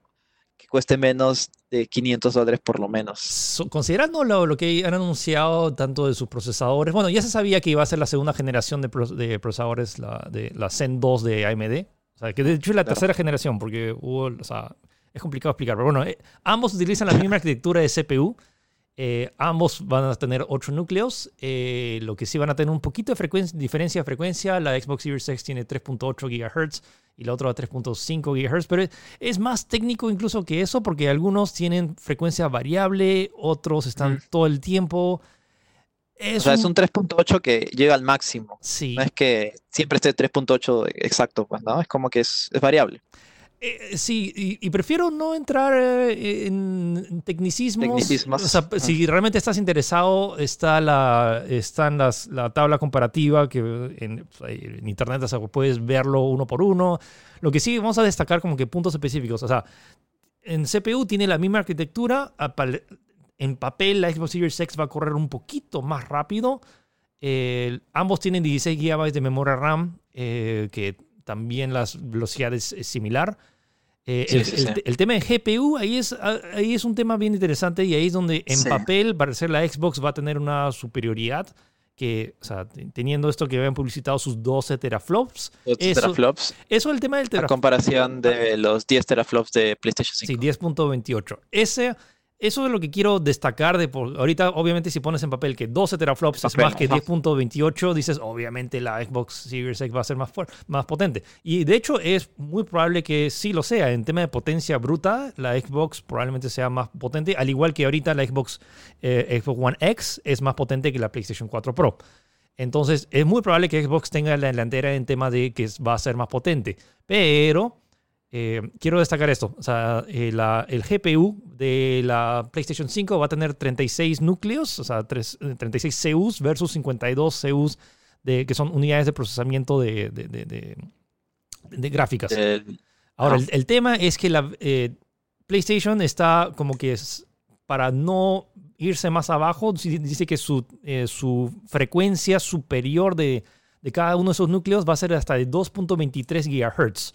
que cueste menos de 500 dólares por lo menos. So- considerando lo, lo que han anunciado tanto de sus procesadores, bueno, ya se sabía que iba a ser la segunda generación de, pro- de procesadores, la, de la Zen 2 de AMD. O sea, que de hecho es la Claro. tercera generación, porque hubo, o sea, es complicado explicar, pero bueno, eh, ambos utilizan la misma arquitectura de CPU. Eh, ambos van a tener 8 núcleos. eh, lo que sí van a tener un poquito de frecuencia, diferencia de frecuencia. La Xbox Series X tiene 3.8 GHz y la otra 3.5 GHz, pero es, es más técnico incluso que eso porque algunos tienen frecuencia variable, otros están Mm. todo el tiempo. O sea, es un- un 3.8 que llega al máximo. Sí. No es que siempre esté 3.8 exacto, pues, ¿no? Es como que es, es variable. Eh, sí, y, y prefiero no entrar eh, en tecnicismos. Tecnicismos. O sea, si realmente estás interesado, está la, están las, la tabla comparativa que en, en internet o sea, puedes verlo uno por uno. Lo que sí, vamos a destacar como que puntos específicos. O sea, en CPU tiene la misma arquitectura. En papel, la Xbox Series X va a correr un poquito más rápido. Eh, ambos tienen 16 GB de memoria RAM, eh, que también la velocidad es, es similar. Eh, Sí, el, sí, el- sí. el tema de GPU, ahí es, ahí es un tema bien interesante y ahí es donde en papel, para ser la Xbox, va a tener una superioridad que, o sea, te- teniendo esto que habían publicitado sus 12 teraflops, Los Eso- teraflops, eso es el tema del a teraflop. comparación de los 10 teraflops de PlayStation 5. Sí, 10.28. Ese, eso es lo que quiero destacar de por, ahorita, obviamente, si pones en papel que 12 teraflops es más que ajá. 10.28, dices, obviamente la Xbox Series X va a ser más, más potente. Y de hecho es muy probable que sí lo sea. En tema de potencia bruta, la Xbox probablemente sea más potente, al igual que ahorita la Xbox, eh, Xbox One X es más potente que la PlayStation 4 Pro. Entonces, es muy probable que Xbox tenga la delantera en tema de que va a ser más potente. Pero eh, quiero destacar esto. O sea, eh, la- el GPU de la PlayStation 5 va a tener 36 núcleos, o sea, tres- eh, 36 CUs versus 52 CUs de, que son unidades de procesamiento de, de- de- de- de gráficas. Ahora, el, el tema es que la eh, PlayStation está como que es para no irse más abajo, dice que su, su frecuencia superior de, de cada uno de esos núcleos va a ser hasta de 2.23 GHz.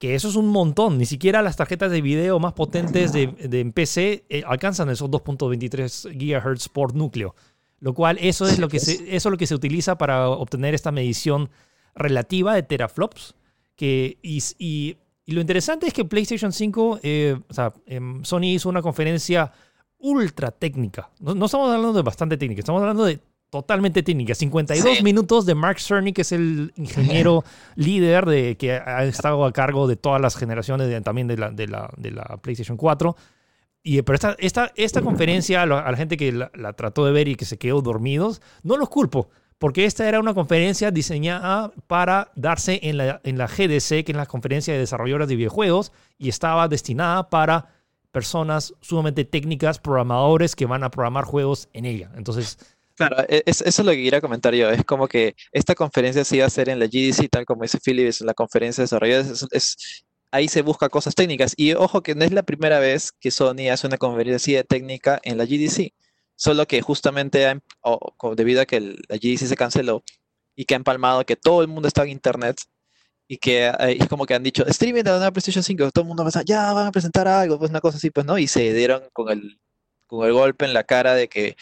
Que eso es un montón. Ni siquiera las tarjetas de video más potentes de, de PC eh, alcanzan esos 2.23 GHz por núcleo. Lo cual, eso es, lo que se, eso es lo que se utiliza para obtener esta medición relativa de teraflops. Que, y, y, lo interesante es que PlayStation 5, eh, o sea, em, Sony hizo una conferencia ultra técnica. No, no, estamos hablando de bastante técnica, estamos hablando de totalmente técnica. 52 sí. minutos de Mark Cerny, que es el ingeniero líder de, que ha estado a cargo de todas las generaciones de, también de la, de, la, de la PlayStation 4. Y, pero esta, esta, esta conferencia, a la, gente que la, la, trató de ver y que se quedó dormidos, no los culpo, porque esta era una conferencia diseñada para darse en la, en la GDC, que es la conferencia de desarrolladores de videojuegos, y estaba destinada para personas sumamente técnicas, programadores que van a programar juegos en ella. Entonces, Claro, es, eso es lo que quería comentar yo. Es como que esta conferencia se iba a hacer en la GDC, tal como dice Philip, es la conferencia de desarrolladores. Es, ahí se busca cosas técnicas. Y ojo que no es la primera vez que Sony hace una conferencia técnica en la GDC. Solo que justamente debido a que la GDC se canceló y que ha empalmado que todo el mundo está en internet y que eh, es como que han dicho, streaming de la PlayStation 5, todo el mundo pensaba, ya van a presentar algo, pues una cosa así, pues no, y se dieron con el, con el golpe en la cara de que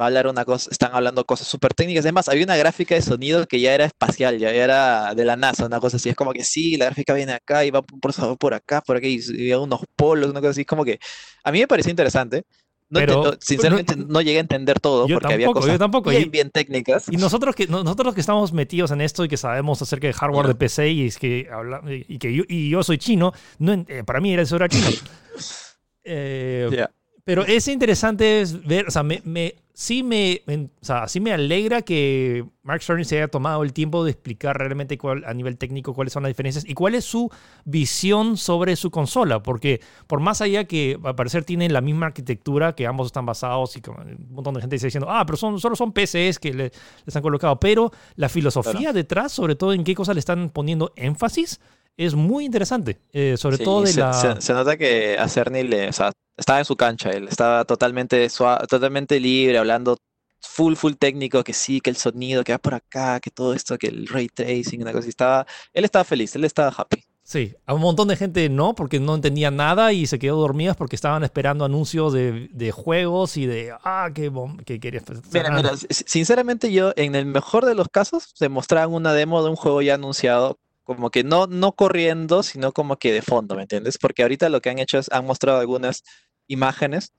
va a hablar una cosa, están hablando cosas súper técnicas. Además, había una gráfica de sonido que ya era espacial, ya era de la NASA, una cosa así. Es como que sí, la gráfica viene acá y va por acá, por aquí, y, y unos polos, una cosa así. Como que a mí me pareció interesante. No pero, entiendo, sinceramente no, no, llegué a entender todo porque tampoco, había cosas tampoco. bien, bien técnicas. Y nosotros que, nosotros que estamos metidos en esto y que sabemos acerca de hardware de PC y, es que habla, y que yo, y yo soy chino, no, eh, para mí era eso era chino. eh, yeah. Pero es interesante ver, o sea, me, me, sí, me, o sea, sí me alegra que Mark Cerny se haya tomado el tiempo de explicar realmente cuál, a nivel técnico cuáles son las diferencias y cuál es su visión sobre su consola, porque por más allá que al parecer tienen la misma arquitectura, que ambos están basados y un montón de gente está diciendo, ah, pero son, solo son PCs que le, les han colocado, pero la filosofía claro. detrás, sobre todo en qué cosas le están poniendo énfasis, es muy interesante, eh, sobre sí, todo de se, la... Se, se, nota que a Cerny le, o sea, estaba en su cancha, él estaba totalmente, suave, totalmente libre, hablando full, full técnico, que sí, que el sonido, que va por acá, que todo esto, que el ray tracing, una cosa, estaba, él estaba feliz, él estaba happy. Sí, a un montón de gente no, porque no entendía nada y se quedó dormidas porque estaban esperando anuncios de, de juegos y de, ah, qué, qué querías. Mira, mira, sinceramente yo, en el mejor de los casos, se mostraban una demo de un juego ya anunciado como que no, no corriendo, sino como que de fondo, ¿me entiendes? Porque ahorita lo que han hecho es, han mostrado algunas imágenes,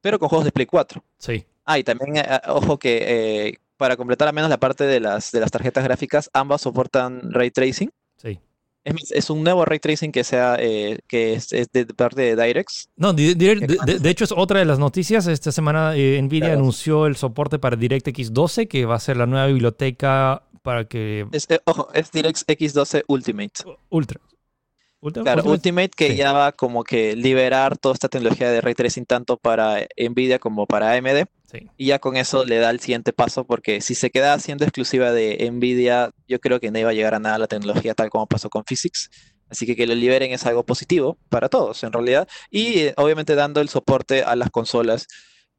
pero con juegos de Play 4. Sí. Ah, y también, eh, ojo que eh, para completar al menos la parte de las, de las tarjetas gráficas, ambas soportan ray tracing. Sí. Es, es un nuevo ray tracing que sea eh, que es, es, de parte de DirectX. No, de, de, de, de, hecho es otra de las noticias. Esta semana eh, Nvidia claro. anunció el soporte para DirectX 12, que va a ser la nueva biblioteca para que... Es, ojo, es DirectX 12 Ultimate. Ultra. Ultra claro, Ultimate, Ultimate que sí. ya va como que liberar toda esta tecnología de ray tracing tanto para Nvidia como para AMD. Sí. Y ya con eso le da el siguiente paso porque si se queda siendo exclusiva de Nvidia, yo creo que no iba a llegar a nada la tecnología tal como pasó con Physics. Así que que lo liberen es algo positivo para todos en realidad. Y eh, obviamente dando el soporte a las consolas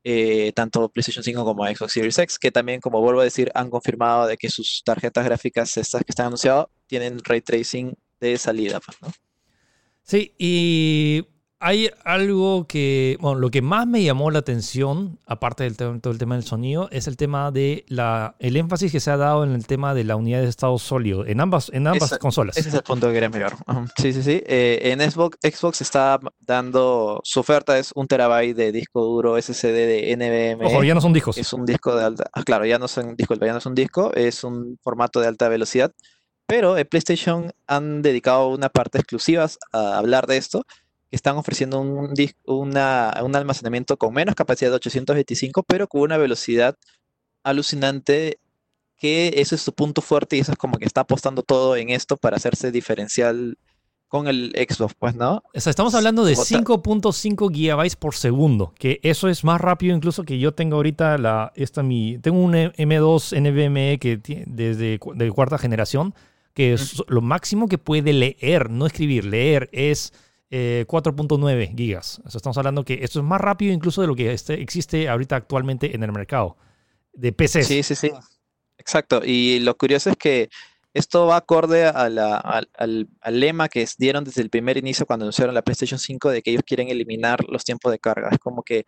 eh, tanto PlayStation 5 como Xbox Series X, que también, como vuelvo a decir, han confirmado de que sus tarjetas gráficas, estas que están anunciadas, tienen ray tracing de salida, pues, ¿no? Sí, y hay algo que, bueno, lo que más me llamó la atención, aparte del todo el tema del sonido, es el tema de la, el énfasis que se ha dado en el tema de la unidad de estado sólido en ambas, en ambas consolas. Ese es el punto que quería mirar. Sí, sí, sí. Eh, en Xbox, Xbox está dando, su oferta es un terabyte de disco duro SSD de NVMe. Ojo, ya no son discos. Es un disco de alta, ah, claro, ya no son discos, ya no es un disco, es un formato de alta velocidad. Pero en PlayStation han dedicado una parte exclusiva a hablar de esto están ofreciendo un, una, un, almacenamiento con menos capacidad de 825, pero con una velocidad alucinante, que ese es su punto fuerte y eso es como que está apostando todo en esto para hacerse diferencial con el Xbox, pues, ¿no? O sea, estamos hablando de 5.5 gigabytes por segundo, que eso es más rápido incluso que yo tengo ahorita la, esta mi, tengo un M2 NVMe que desde de cuarta generación, que es lo máximo que puede leer, no escribir, leer es eh, 4.9 gigas. O sea, estamos hablando que esto es más rápido incluso de lo que este, existe ahorita actualmente en el mercado de PCs. Sí, sí, sí. Exacto. Y lo curioso es que esto va acorde al, lema que dieron desde el primer inicio cuando anunciaron la PlayStation 5 de que ellos quieren eliminar los tiempos de carga. Es como que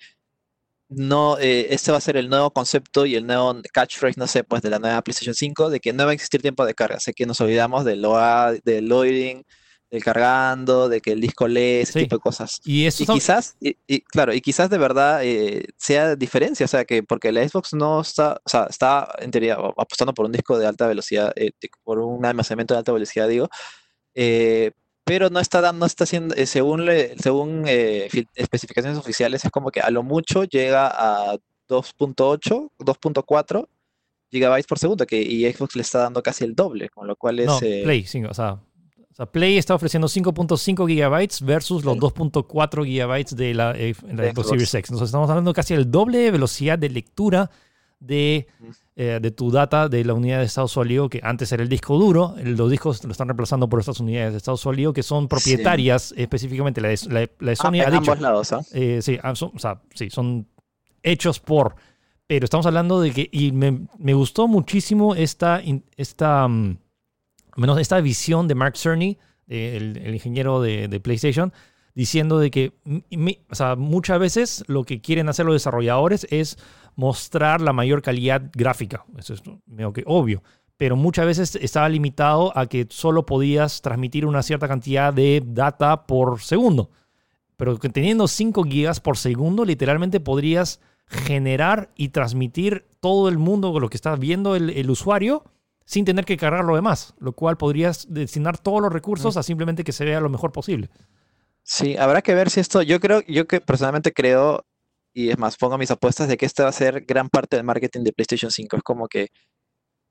no, eh, este va a ser el nuevo concepto y el nuevo catchphrase, no sé, pues de la nueva PlayStation 5, de que no va a existir tiempo de carga. Sé que nos olvidamos del del loading, del cargando, de que el disco lee, ese Sí. tipo de cosas. Y eso Y son- quizás, y, y claro, y quizás de verdad eh, sea diferencia, o sea, que porque la Xbox no está, o sea, está en teoría apostando por un disco de alta velocidad, eh, por un almacenamiento de alta velocidad, digo, eh, pero no está dando, no está haciendo, eh, según, le- según eh, especificaciones oficiales, es como que a lo mucho llega a 2.8, 2.4 gigabytes por segundo, que y Xbox le está dando casi el doble, con lo cual es... No, eh, Play, o sea, o sea, Play está ofreciendo 5.5 gigabytes versus los Sí. 2.4 gigabytes de la, eh, la Xbox. Series X. Entonces estamos hablando casi el doble de velocidad de lectura de, eh, de tu data de la unidad de estado sólido, que antes era el disco duro. Los discos lo están reemplazando por estas unidades de estado sólido que son propietarias, específicamente la de, la de- la de ah, Sony en ha dicho. ambos lados, ¿ah? Eh, sí, ah, son, o sea, sí, son hechos por. Pero estamos hablando de que. Y me, me gustó muchísimo esta. esta menos esta visión de Mark Cerny, el, ingeniero de, PlayStation, diciendo de que o sea, muchas veces lo que quieren hacer los desarrolladores es mostrar la mayor calidad gráfica. Eso es que obvio. Pero muchas veces estaba limitado a que solo podías transmitir una cierta cantidad de data por segundo pero teniendo 5 gigas por segundo, literalmente podrías generar y transmitir todo el mundo lo que está viendo el usuario sin tener que cargar lo demás, lo cual podrías destinar todos los recursos a simplemente que se vea lo mejor posible. Sí, habrá que ver si esto, yo creo, yo que personalmente creo, y es más, pongo mis apuestas de que este va a ser gran parte del marketing de PlayStation 5. Es como que,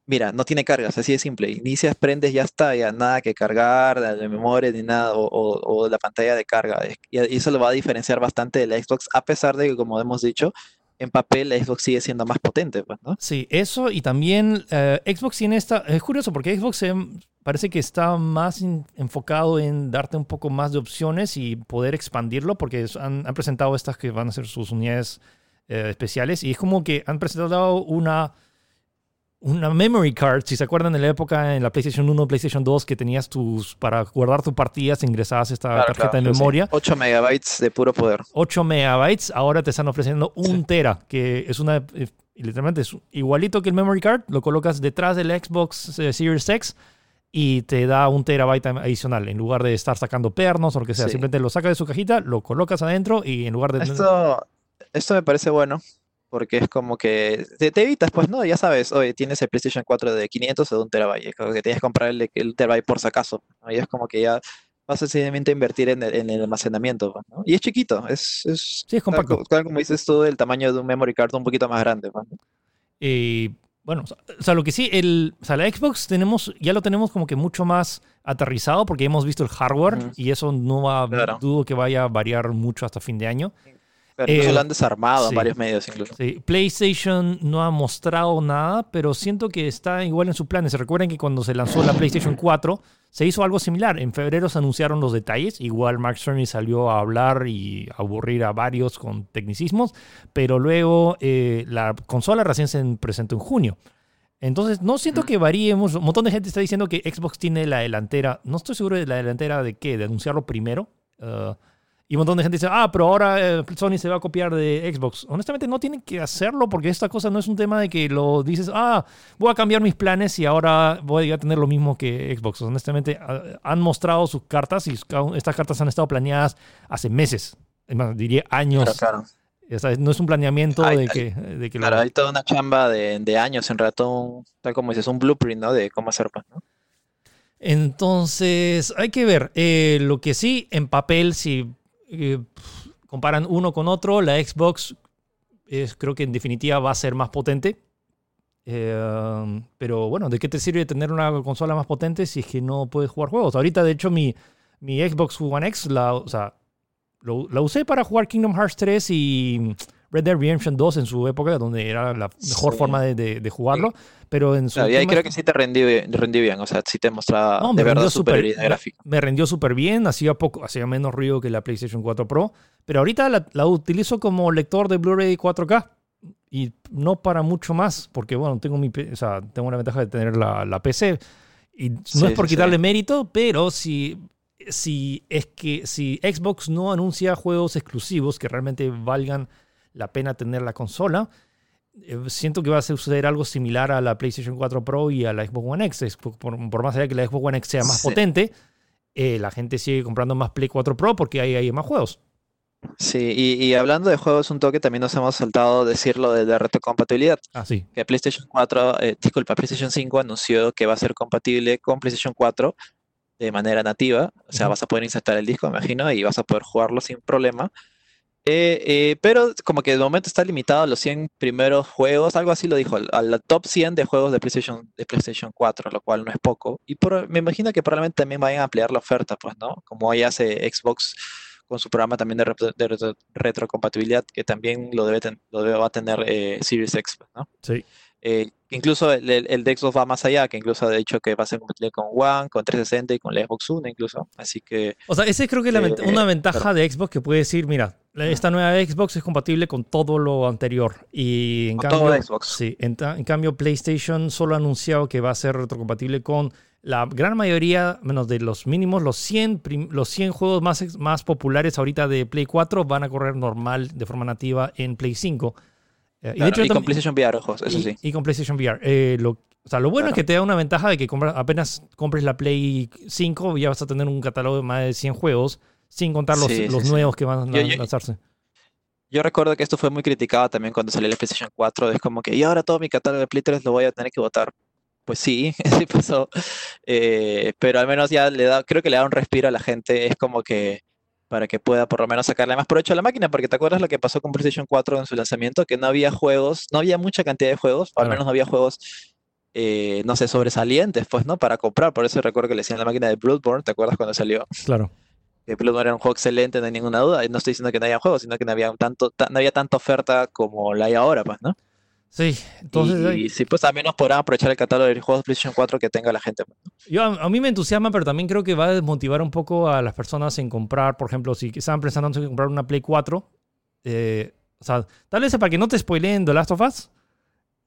mira, no tiene cargas, así de simple. Inicias, prendes, ya está, ya nada que cargar, de memoria ni nada, o, o- o la pantalla de carga. Y eso lo va a diferenciar bastante de la Xbox, a pesar de que, como hemos dicho, en papel la Xbox sigue siendo más potente, pues. Sí, eso y también eh, Xbox tiene esta... Es curioso porque Xbox em, parece que está más enfocado en darte un poco más de opciones y poder expandirlo porque han, han presentado estas que van a ser sus unidades eh, especiales y es como que han presentado una... Una memory card, si se acuerdan de la época en la PlayStation 1, PlayStation 2, que tenías tus, para guardar tus partidas, ingresabas esta Claro, tarjeta claro, de sí, sí. memoria. 8 megabytes de puro poder. 8 megabytes, ahora te están ofreciendo un Sí. tera, que es una, eh, literalmente es igualito que el memory card, lo colocas detrás del Xbox eh, Series X y te da un terabyte adicional, en lugar de estar sacando pernos o lo que sea, Sí. simplemente lo sacas de su cajita, lo colocas adentro y en lugar de... Esto, esto me parece bueno, porque es como que te, te evitas, pues, ¿no? Ya sabes, oye, tienes el PlayStation 4 de 500 o de un terabyte, es como que tienes que comprar el, el terabyte por si acaso, ¿no? Y es como que ya vas sencillamente a invertir en el, en el almacenamiento, pues, ¿no? Y es chiquito, es, es Sí, es tal, compacto. co- tal como dices tú, el tamaño de un memory card un poquito más grande, pues, ¿no? Eh, bueno, o sea- lo que sí, el, o sea, la Xbox tenemos, ya lo tenemos como que mucho más aterrizado porque hemos visto el hardware y eso no va, Claro. dudo que vaya a variar mucho hasta fin de año. Pero incluso Eh, lo han desarmado sí. en varios medios incluso. Sí, PlayStation no ha mostrado nada, pero siento que está igual en sus planes. Se recuerden que cuando se lanzó la PlayStation 4 se hizo algo similar. En febrero se anunciaron los detalles. Igual Mark Cerny salió a hablar y a aburrir a varios con tecnicismos, pero luego eh, la consola recién se presentó en junio. Entonces, no siento que varíe mucho. Un montón de gente está diciendo que Xbox tiene la delantera. No estoy seguro de la delantera de qué, de anunciarlo primero. Uh, y un montón de gente dice, ah, pero ahora eh, Sony se va a copiar de Xbox. Honestamente, no tienen que hacerlo porque esta cosa no es un tema de que lo dices, ah, voy a cambiar mis planes y ahora voy a tener lo mismo que Xbox. Honestamente, han mostrado sus cartas y estas cartas han estado planeadas hace meses. Diría años. Claro, claro. O sea, no es un planeamiento de que, de que lo- Claro, hay toda una chamba de, de años, en un- tal como dices, un blueprint, ¿no? De cómo hacer, pues, ¿no? Entonces, hay que ver. Eh, lo que sí, en papel, si eh, comparan uno con otro, la Xbox es, creo que en definitiva va a ser más potente. Eh, pero bueno, ¿de qué te sirve tener una consola más potente si es que no puedes jugar juegos? Ahorita, de hecho, mi, mi Xbox One X, la, o sea, la usé para jugar Kingdom Hearts 3 y Red Dead Redemption 2 en su época, donde era la mejor Sí. forma de, de- de jugarlo. Pero en su Claro, y ahí creo que sí te rendí rendí bien, o sea, sí te mostraba no, de verdad superioridad me- gráfica. Me rindió súper bien, hacía poco, hacía menos ruido que la PlayStation 4 Pro, pero ahorita la, la utilizo como lector de Blu-ray 4K y no para mucho más, porque bueno, tengo mi, o sea, tengo la ventaja de tener la, la PC Y no Sí, es por sí, sí. quitarle mérito, pero si, si es que si Xbox no anuncia juegos exclusivos que realmente valgan la pena tener la consola, eh, siento que va a suceder algo similar a la PlayStation 4 Pro y a la Xbox One X. Por, por más allá que la Xbox One X sea más Sí. potente, eh, la gente sigue comprando más Play 4 Pro porque hay, hay más juegos. Sí, y, y hablando de juegos, un toque también nos hemos saltado decirlo de la retrocompatibilidad. Ah, sí. Que PlayStation 4, eh, disculpa, PlayStation 5 anunció que va a ser compatible con PlayStation 4 de manera nativa. O sea, vas a poder insertar el disco, me imagino, y vas a poder jugarlo sin problema. Eh, eh, pero como que de momento está limitado a los 100 primeros juegos, algo así lo dijo, a la top 100 de juegos de PlayStation, de PlayStation 4, lo cual no es poco. Y por- me imagino que probablemente también vayan a ampliar la oferta, pues, ¿no? Como ya hace Xbox con su programa también de, retro- de retro- retrocompatibilidad, que también lo debe, ten- lo debe- va a tener eh, Series X, pues, ¿no? Sí. Eh, incluso el, el, el de Xbox va más allá, que incluso ha dicho que va a ser compatible con One, con 360 y con la Xbox One incluso. Así que O sea, ese creo que es Eh, una eh, ventaja de Xbox que puede decir, mira, esta nueva Xbox es compatible con todo lo anterior. Y en Con todo cambio, Xbox. sí, en, cambio PlayStation solo ha anunciado que va a ser retrocompatible con la gran mayoría, menos de los mínimos, los 100, prim- los 100 juegos más, más populares ahorita de Play 4 van a correr normal de forma nativa en Play 5. Eh, y claro, de hecho y con PlayStation VR, ojos, eso y, sí. y con PlayStation VR. Eh, lo, o sea, lo bueno es que te da una ventaja de que compra- apenas compres la Play 5 ya vas a tener un catálogo de más de 100 juegos, sin contar los, Sí, sí, los sí. nuevos que van a Yo- yo- lanzarse. Yo recuerdo que esto fue muy criticado también cuando salió la PlayStation 4. Es como que, y ahora todo mi catálogo de Play 3 lo voy a tener que votar. Pues sí, sí pasó. Eh, pero al menos ya le da, creo que le da un respiro a la gente. Es como que para que pueda por lo menos sacarle más provecho a la máquina. Porque te acuerdas lo que pasó con PlayStation 4 en su lanzamiento, que no había juegos, no había mucha cantidad de juegos, o al menos no había juegos, eh, no sé, sobresalientes, pues, ¿no? Para comprar. Por eso recuerdo que le decían la máquina de Bloodborne, ¿te acuerdas cuando salió? Claro. que Bloodborne era un juego excelente, no hay ninguna duda. Y no estoy diciendo que no haya juegos, sino que no había tanto, ta- no había tanta oferta como la hay ahora, pues, ¿no? Sí, entonces y, y sí, pues al menos podrán aprovechar el catálogo de juegos de PlayStation 4 que tenga la gente. pues, yo, a, a mí me entusiasma, pero también creo que va a desmotivar un poco a las personas en comprar, por ejemplo, si estaban pensando en comprar una Play 4, eh, o sea, tal vez para que no te spoileen The Last of Us,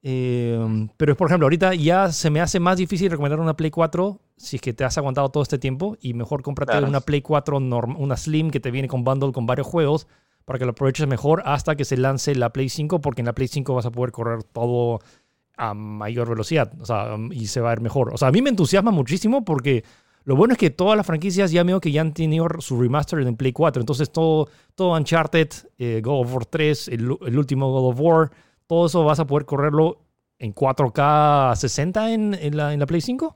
eh, pero por ejemplo, ahorita ya se me hace más difícil recomendar una Play 4 si es que te has aguantado todo este tiempo y mejor cómprate Claro. una Play 4, norm- una Slim que te viene con bundle con varios juegos para que lo aproveches mejor hasta que se lance la Play 5, porque en la Play 5 vas a poder correr todo a mayor velocidad o sea, um, y se va a ver mejor. O sea, a mí me entusiasma muchísimo porque lo bueno es que todas las franquicias ya veo que ya han tenido su remaster en Play 4. Entonces todo, todo Uncharted, eh, God of War 3, el, el último God of War, todo eso vas a poder correrlo en 4K 60 en, en la, en la Play 5.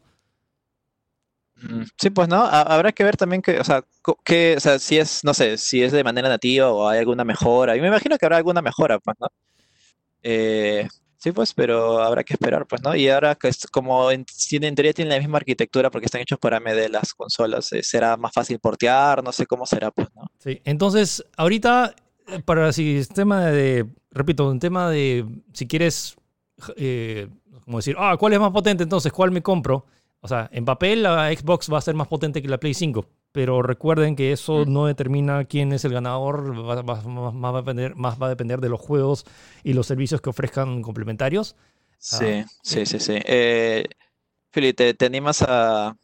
Mm, Sí, pues no, Ha- habrá que ver también que, o sea, que, o sea, si es, no sé, si es de manera nativa o hay alguna mejora. Y me imagino que habrá alguna mejora, pues, ¿no? Eh, sí, pues, pero habrá que esperar, pues, ¿no? Y ahora como en, en teoría tienen la misma arquitectura porque están hechos para AMD las consolas, eh, será más fácil portear, no sé cómo será, pues, ¿no? Sí, entonces ahorita eh, para el sistema de, repito, un tema de si quieres, eh, como decir, ah, ¿cuál es más potente entonces? ¿Cuál me compro? O sea, en papel la Xbox va a ser más potente que la Play 5, pero recuerden que eso Mm. no determina quién es el ganador, va, va- más, va a depender, más va a depender de los juegos y los servicios que ofrezcan complementarios. Sí, sí, sí, sí. Eh, Fili, ¿te, te animas a,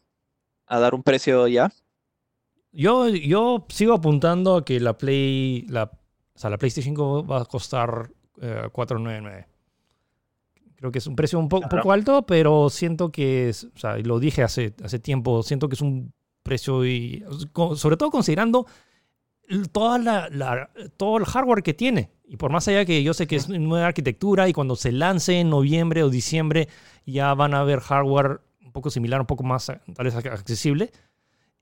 a dar un precio ya? Yo, yo sigo apuntando a que la Play, la, o sea, la PlayStation 5 va a costar eh, 499. Creo que es un precio un, po- un Claro. poco alto, pero siento que, es, o sea, lo dije hace, hace tiempo, siento que es un precio y, sobre todo considerando toda la, la- todo el hardware que tiene. Y por más allá que yo sé que es nueva arquitectura y cuando se lance en noviembre o diciembre ya van a ver hardware un poco similar, un poco más tal vez ac- accesible.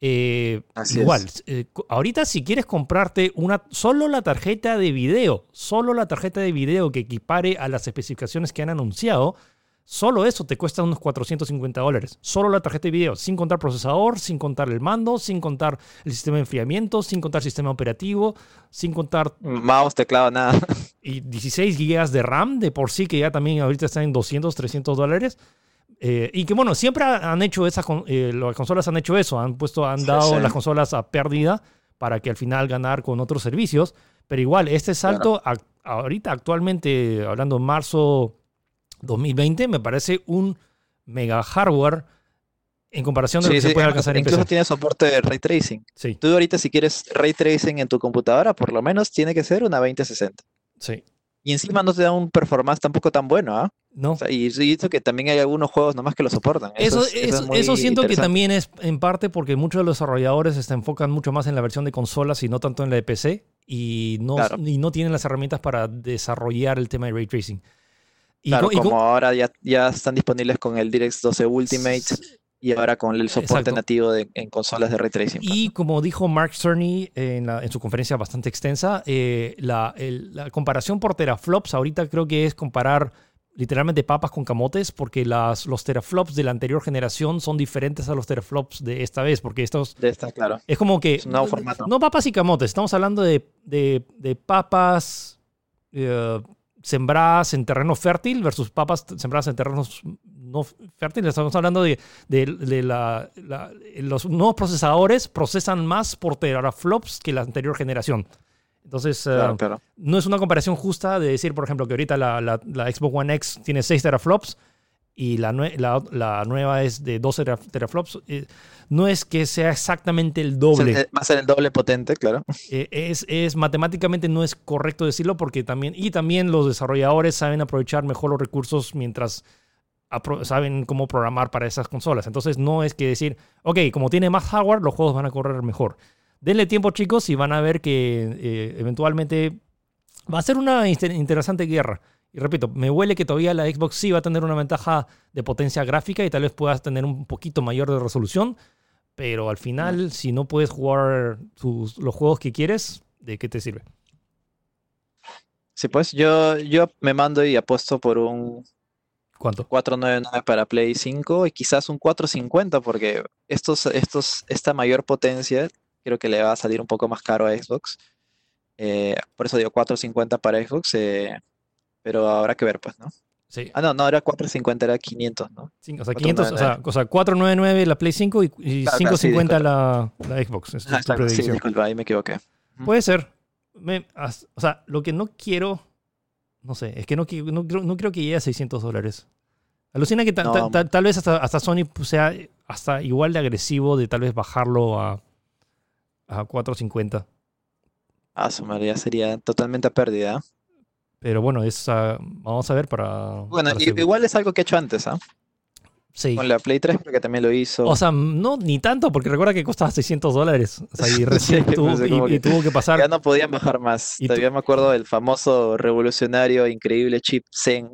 Eh, Así igual, es. eh, ahorita si quieres comprarte una solo la tarjeta de video, solo la tarjeta de video que equipare a las especificaciones que han anunciado, solo eso te cuesta unos 450 dólares. Solo la tarjeta de video, sin contar procesador, sin contar el mando, sin contar el sistema de enfriamiento, sin contar sistema operativo, sin contar Mouse, teclado, nada. y 16 gigas de RAM de por sí, que ya también ahorita están en 200, 300 dólares. Eh, y que bueno, siempre han hecho esas, eh, las consolas han hecho eso, han puesto, han Sí, dado sí. las consolas a pérdida para que al final ganar con otros servicios. Pero igual, este salto, ac- ahorita actualmente, hablando en marzo 2020, me parece un mega hardware En comparación de lo Sí, que se sí, puede alcanzar en incluso PC. tiene soporte de ray tracing. Sí, Tú ahorita si quieres ray tracing en tu computadora, por lo menos tiene que ser una 2060. sí. Y encima no te da un performance tampoco tan bueno, ¿ah? No. O sea, y eso que también hay algunos juegos nomás que lo soportan. Eso, es- es eso, muy eso siento que también es en parte porque muchos de los desarrolladores se enfocan mucho más en la versión de consolas y no tanto en la de PC y no, Claro. y no tienen las herramientas para desarrollar el tema de ray tracing. Y Claro, como ahora ya, ya están disponibles con el DirectX 12 Ultimate y ahora con el soporte Exacto. nativo de- en consolas de ray tracing. pues, Y como dijo Mark Cerny en, la- en su conferencia bastante extensa, eh, la, el- la comparación por teraflops ahorita creo que es comparar literalmente papas con camotes, porque las, los teraflops de la anterior generación son diferentes a los teraflops de esta vez, porque estos De esta, claro. es como que... Es un nuevo formato. No papas y camotes, estamos hablando de, de- de papas eh, sembradas en terreno fértil versus papas sembradas en terrenos no fértiles. Estamos hablando de, de- de la- la- los nuevos procesadores procesan más por teraflops que la anterior generación. Entonces, eh, claro. no es una comparación justa de decir, por ejemplo, que ahorita la, la- la Xbox One X tiene 6 teraflops y la, nue- la, la nueva es de 12 tera- teraflops. Eh, no es que sea exactamente el doble. Se- Va a ser el doble potente, claro. Eh, es, es matemáticamente no es correcto decirlo porque también y también los desarrolladores saben aprovechar mejor los recursos mientras saben cómo programar para esas consolas. Entonces no es que decir, ok, como tiene más hardware, los juegos van a correr mejor. Denle tiempo, chicos, y van a ver que eh, eventualmente va a ser una inter- interesante guerra. Y repito, me huele que todavía la Xbox sí va a tener una ventaja de potencia gráfica y tal vez puedas tener un poquito mayor de resolución, pero al final, si no puedes jugar tus- los juegos que quieres, ¿de qué te sirve? Sí, pues yo, yo me mando y apuesto por un ¿Cuánto? 499 para Play 5 y quizás un 450 porque estos, estos, esta mayor potencia creo que le va a salir un poco más caro a Xbox. Eh, por eso digo 450 para Xbox, eh, pero habrá que ver pues, ¿no? Sí. Ah, no, no, era 450, era 500, ¿no? O sea, 500, o sea, o sea, 499 la Play 5 y, y Claro, claro, sí, 550 la, la Xbox. Es Ah, tu claro, sí, disculpa, ahí me equivoqué. Puede ser. Me- as- o sea, lo que no quiero, no sé, es que no, no, creo- no creo que llegue a 600 dólares. Alucina que ta- No. ta- ta- tal vez hasta, hasta Sony sea hasta igual de agresivo de tal vez bajarlo a, a 450. Ah, su madre, ya sería totalmente a pérdida. Pero bueno, es, ah, vamos a ver para... Bueno, para igual es algo que he hecho antes, ¿ah? Sí. Con la Play 3 creo que también lo hizo. O sea, no ni tanto, porque recuerda que costaba 600 dólares. O sea, y recién Sí, tuvo, y, y que tuvo que pasar. Ya no podían bajar más. Y Todavía me acuerdo del famoso revolucionario, increíble chip Zen.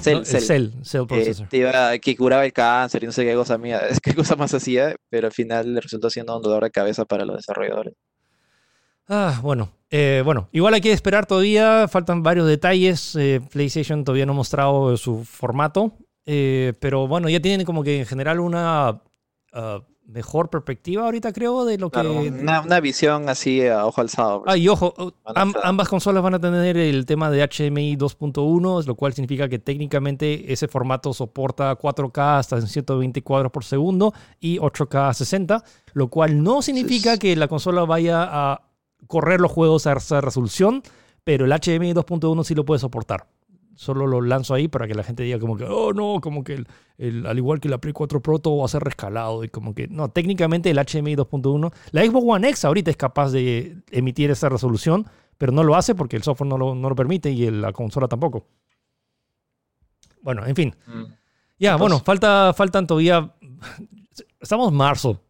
Cell, ¿no? El Cell, Cell, Processor. iba- que curaba el cáncer y no sé qué cosa mía, qué cosa más hacía, pero al final le resultó siendo un dolor de cabeza para los desarrolladores. Ah, bueno. Eh, bueno, igual hay que esperar todavía. Faltan varios detalles. Eh, PlayStation todavía no ha mostrado su formato. Eh, pero bueno, ya tienen como que en general una ah, mejor perspectiva ahorita, creo, de lo que. Claro, una, una visión así a ojo alzado. pues. Ah, y ojo, oh, ambas consolas van a tener el tema de HDMI 2.1, lo cual significa que técnicamente ese formato soporta 4K hasta en 120 cuadros por segundo y 8K a 60, lo cual no significa que la consola vaya a correr los juegos a esa resolución, pero el HDMI 2.1 sí lo puede soportar. Solo lo lanzo ahí para que la gente diga como que, oh no, como que el, el- al igual que la Play 4 Pro todo va a ser rescalado y como que, no, técnicamente el HDMI 2.1, la Xbox One X ahorita es capaz de emitir esa resolución, pero no lo hace porque el software no lo, no lo permite y el- la consola tampoco. Bueno, en fin. Mm. Ya, bueno, falta, faltan todavía. Estamos en marzo.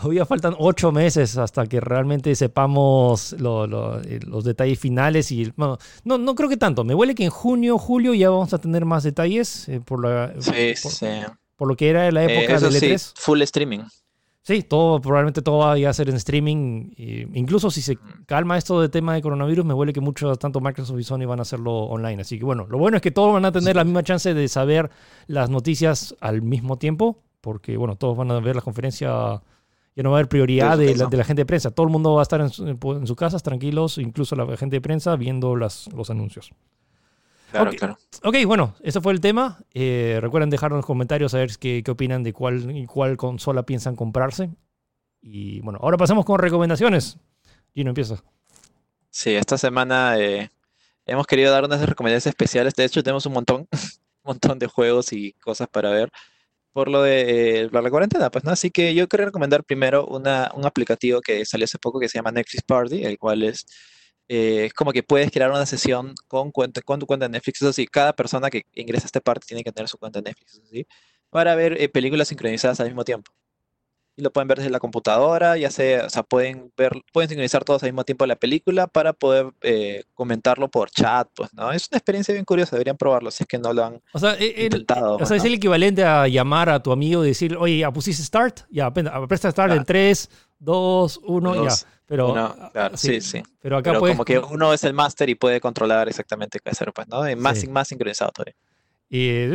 Todavía faltan ocho meses hasta que realmente sepamos lo- lo- eh, los detalles finales. y bueno, no, no creo que tanto. Me huele que en junio, julio ya vamos a tener más detalles eh, por, la, Sí, por, sí. por lo que era la Eh, época del sí, E3. full streaming. Sí, todo, probablemente todo va a ser en streaming. incluso si se calma esto de tema de coronavirus, me huele que muchos, tanto Microsoft y Sony van a hacerlo online. Así que bueno, lo bueno es que todos van a tener la misma chance de saber las noticias al mismo tiempo, porque bueno, todos van a ver la conferencia. Ya no va a haber prioridad de la, de la gente de prensa. Todo el mundo va a estar en, su- en sus casas tranquilos, incluso la gente de prensa viendo las, los anuncios. Claro, Ok. claro. Ok, bueno, ese fue el tema. Eh, recuerden dejar en los comentarios a ver qué, qué opinan de cuál cuál consola piensan comprarse. Y bueno, ahora pasamos con recomendaciones. Gino, empieza. Sí, esta semana eh, hemos querido dar unas recomendaciones especiales. De hecho, tenemos un montón, un montón de juegos y cosas para ver. Por lo de la cuarentena, pues, ¿no? Así que yo quería recomendar primero una, un aplicativo que salió hace poco que se llama Netflix Party, el cual es, eh, es como que puedes crear una sesión con, cuenta, con tu cuenta de Netflix, eso sí, cada persona que ingresa a este party tiene que tener su cuenta de Netflix, ¿sí? Para ver eh, películas sincronizadas al mismo tiempo y lo pueden ver desde la computadora, ya sea, o sea, pueden ver, pueden sincronizar todos al mismo tiempo la película para poder eh, comentarlo por chat, pues, ¿no? Es una experiencia bien curiosa, deberían probarlo si es que no lo han O sea, el, intentado. o sea, es el equivalente a llamar a tu amigo y decir, oye, ¿ya pusiste start? Ya, apresta start en Claro. 3, 2, 1, ya. Pero, uno, claro, sí, sí. Pero acá Pero puedes... como que uno es el máster y puede controlar exactamente qué hacer, pues, ¿no? Y más, Sí. más sincronizado todavía.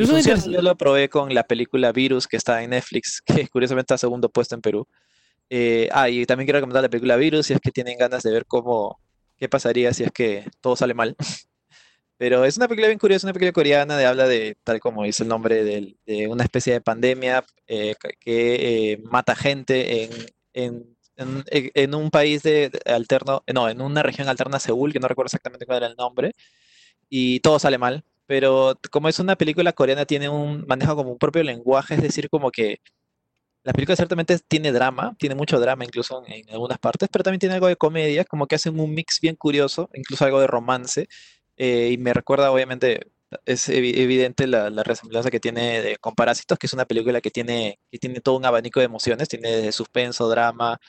Y funciona, yo lo probé con la película Virus que está en Netflix, que curiosamente está segundo puesto en Perú. Eh, ah, y también quiero recomendar la película Virus si es que tienen ganas de ver cómo, qué pasaría si es que todo sale mal. Pero es una película bien curiosa, una película coreana de habla de, tal como dice el nombre, del- de, una especie de pandemia eh, que eh, mata gente en, en, en- en- en un país de, de alterno, no, en una región alterna a Seúl, que no recuerdo exactamente cuál era el nombre, y todo sale mal. Pero como es una película coreana, tiene un maneja como un propio lenguaje, es decir, como que la película ciertamente tiene drama, tiene mucho drama incluso en, algunas partes, pero también tiene algo de comedia, como que hacen un mix bien curioso, incluso algo de romance, eh, y me recuerda obviamente, es evi- evidente la, la resemblanza que tiene de, con Parásitos, que es una película que tiene, que tiene todo un abanico de emociones, tiene suspenso, drama,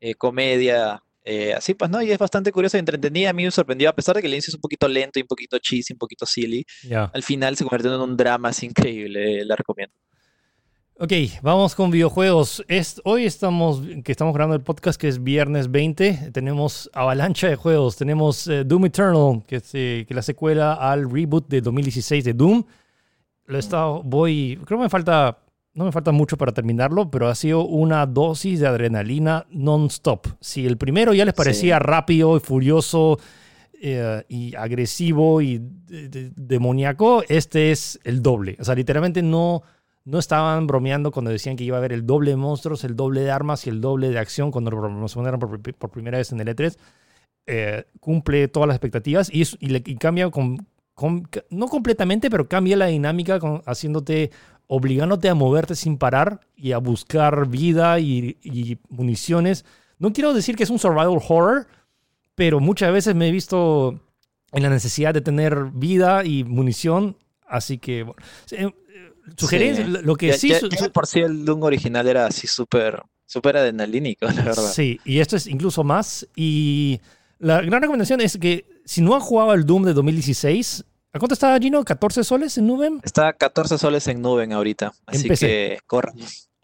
eh, comedia, eh, así pues, ¿no? Y es bastante curiosa y entretenida, a mí me sorprendió, a pesar de que el inicio es un poquito lento y un poquito cheesy, un poquito silly, al final se convirtió en un drama así increíble, la recomiendo. Ok, vamos con videojuegos. Es, hoy estamos, que estamos grabando el podcast que es viernes 20, tenemos avalancha de juegos. Tenemos eh, Doom Eternal, que es, eh, que la secuela al reboot de 2016 de Doom. Lo he estado, voy, creo que me falta, no me falta mucho para terminarlo, pero ha sido una dosis de adrenalina non-stop. Si el primero ya les parecía rápido y furioso eh, y agresivo y de- de- demoníaco, este es el doble. O sea, literalmente no no estaban bromeando cuando decían que iba a haber el doble de monstruos, el doble de armas y el doble de acción cuando lo promocionaron por, por primera vez en el E3. Eh, cumple todas las expectativas y, es- y le- y cambia con, con- no completamente, pero cambia la dinámica con- haciéndote, obligándote a moverte sin parar y a buscar vida y, y municiones. No quiero decir que es un survival horror, pero muchas veces me he visto en la necesidad de tener vida y munición, así que bueno, eh, sugerencia, Sí. lo- que Ya, sí ya- por sí el Doom original era así súper súper adrenalínico, la verdad. Sí, y esto es incluso más. Y la gran recomendación es que si no han jugado el Doom de 2016, ¿a cuánto está Gino? ¿14 soles en Nubem? Está 14 soles en Nubem ahorita, así que corran.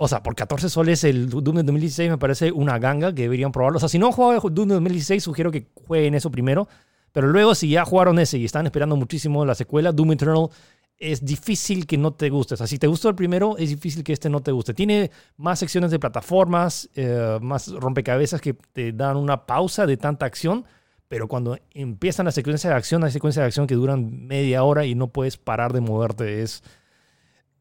O sea, por 14 soles el Doom de 2016 me parece una ganga que deberían probarlo. O sea, si no han jugado Doom de 2016, sugiero que jueguen eso primero. Pero luego, si ya jugaron ese y están esperando muchísimo la secuela, Doom Eternal, es difícil que no te guste. O sea, si te gustó el primero, es difícil que este no te guste. Tiene más secciones de plataformas, eh, más rompecabezas que te dan una pausa de tanta acción. Pero cuando empiezan las secuencias de acción, hay secuencias de acción que duran media hora y no puedes parar de moverte. Es.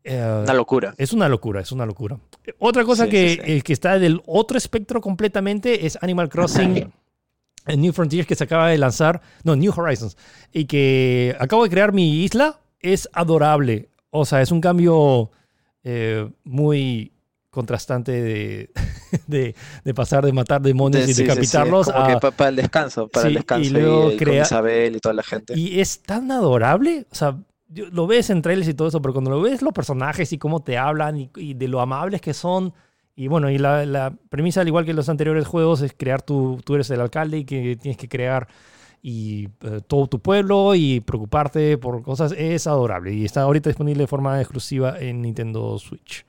eh, Una locura. es una locura, es una locura. Otra cosa Sí, que, sí, sí. eh, que está del otro espectro completamente es Animal Crossing New Frontiers que se acaba de lanzar, no, New Horizons, y que acabo de crear mi isla, es adorable. O sea, es un cambio eh, muy contrastante de, de, de pasar de matar demonios Sí, y sí, sí, sí, decapitarlos a- que pa- para el descanso, para el y descanso luego y, con crea- Isabel y toda la gente. y es tan adorable. O sea, lo ves en trailers y todo eso, pero cuando lo ves los personajes y cómo te hablan y, y de lo amables que son. Y bueno, y la, la premisa, al igual que los anteriores juegos, es crear tu, tú eres el alcalde y que tienes que crear y eh, todo tu pueblo y preocuparte por cosas. Es adorable y está ahorita disponible de forma exclusiva en Nintendo Switch.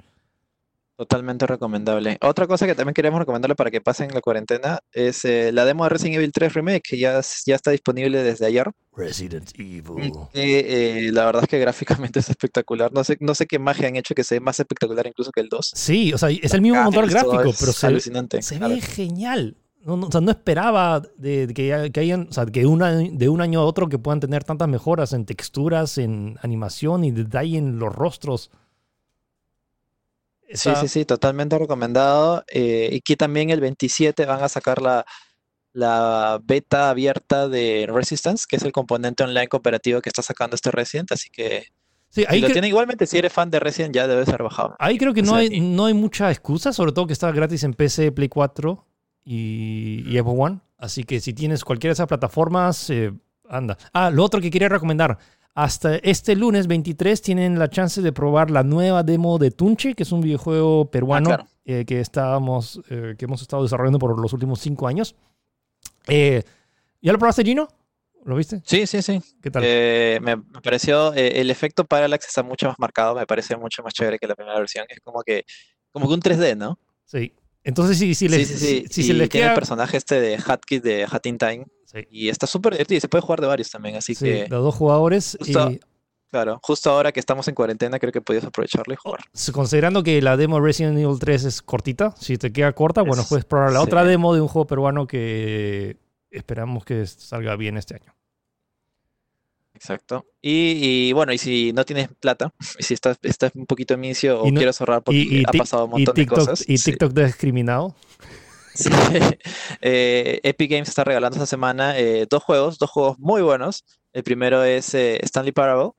Totalmente recomendable. Otra cosa que también queremos recomendarle para que pasen la cuarentena es eh, la demo de Resident Evil 3 Remake, que ya, ya está disponible desde ayer. Resident Evil. Eh, la verdad es que gráficamente es espectacular. No sé, no sé qué magia han hecho que sea más espectacular incluso que el 2. Sí, o sea, es el mismo motor Esto gráfico, es pero se, alucinante. Se ve genial. No, no, o sea, no esperaba de, de que, que hayan, o sea, que una, de un año a otro que puedan tener tantas mejoras en texturas, en animación y detalle en los rostros. Sí, Está- sí, sí, totalmente recomendado. Eh, y que también el 27 van a sacar la, la beta abierta de Resistance, que es el componente online cooperativo que está sacando este Resident. Así que Sí, Si ahí, lo tiene igualmente, si eres fan de Resident, ya debe ser bajado. ahí creo que O no sea, hay, y- no hay mucha excusa, sobre todo que está gratis en PC, Play 4 y, y Xbox One. Así que si tienes cualquiera de esas plataformas, eh, anda. Ah, lo otro que quería recomendar. Hasta este lunes 23 tienen la chance de probar la nueva demo de Tunche, que es un videojuego peruano Ah, claro. eh, que, estábamos, eh, que hemos estado desarrollando por los últimos cinco años. Eh, ¿Ya lo probaste, Gino? ¿Lo viste? Sí, sí, sí. ¿Qué tal? Eh, me, pareció, eh, el efecto Parallax está mucho más marcado, me parece mucho más chévere que la primera versión. Es como que, como que un 3D, ¿no? sí. Entonces, sí, sí, Sí, les, sí, sí. si, si y se les queda... el personaje este de Hatkit de Hat in Time. Sí, Y está súper divertido y se puede jugar de varios también. Así sí, que, de dos jugadores. Justo- y- claro, justo ahora que estamos en cuarentena, creo que podías aprovecharlo y jugar. S- Considerando que la demo Resident Evil 3 es cortita, si te queda corta, bueno, Es- puedes probar la sí. otra demo de un juego peruano que esperamos que salga bien este año. Exacto. Y, y bueno, y si no tienes plata, y si estás, estás un poquito en inicio o no- quieres ahorrar porque y, y ha pasado un montón de cosas. y sí. TikTok discriminado. Sí. Eh, Epic Games está regalando esta semana eh, dos juegos, dos juegos muy buenos. El primero es eh, Stanley Parable.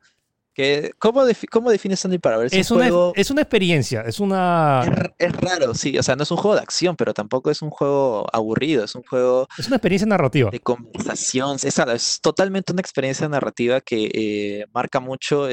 Que, ¿cómo, defi- cómo define Stanley Parable? Es, Es un una, juego. es una experiencia, es una, Es, raro, sí. O sea, no es un juego de acción, pero tampoco es un juego aburrido. Es un juego es una experiencia narrativa. de conversación. Es, es totalmente una experiencia narrativa que marca mucho,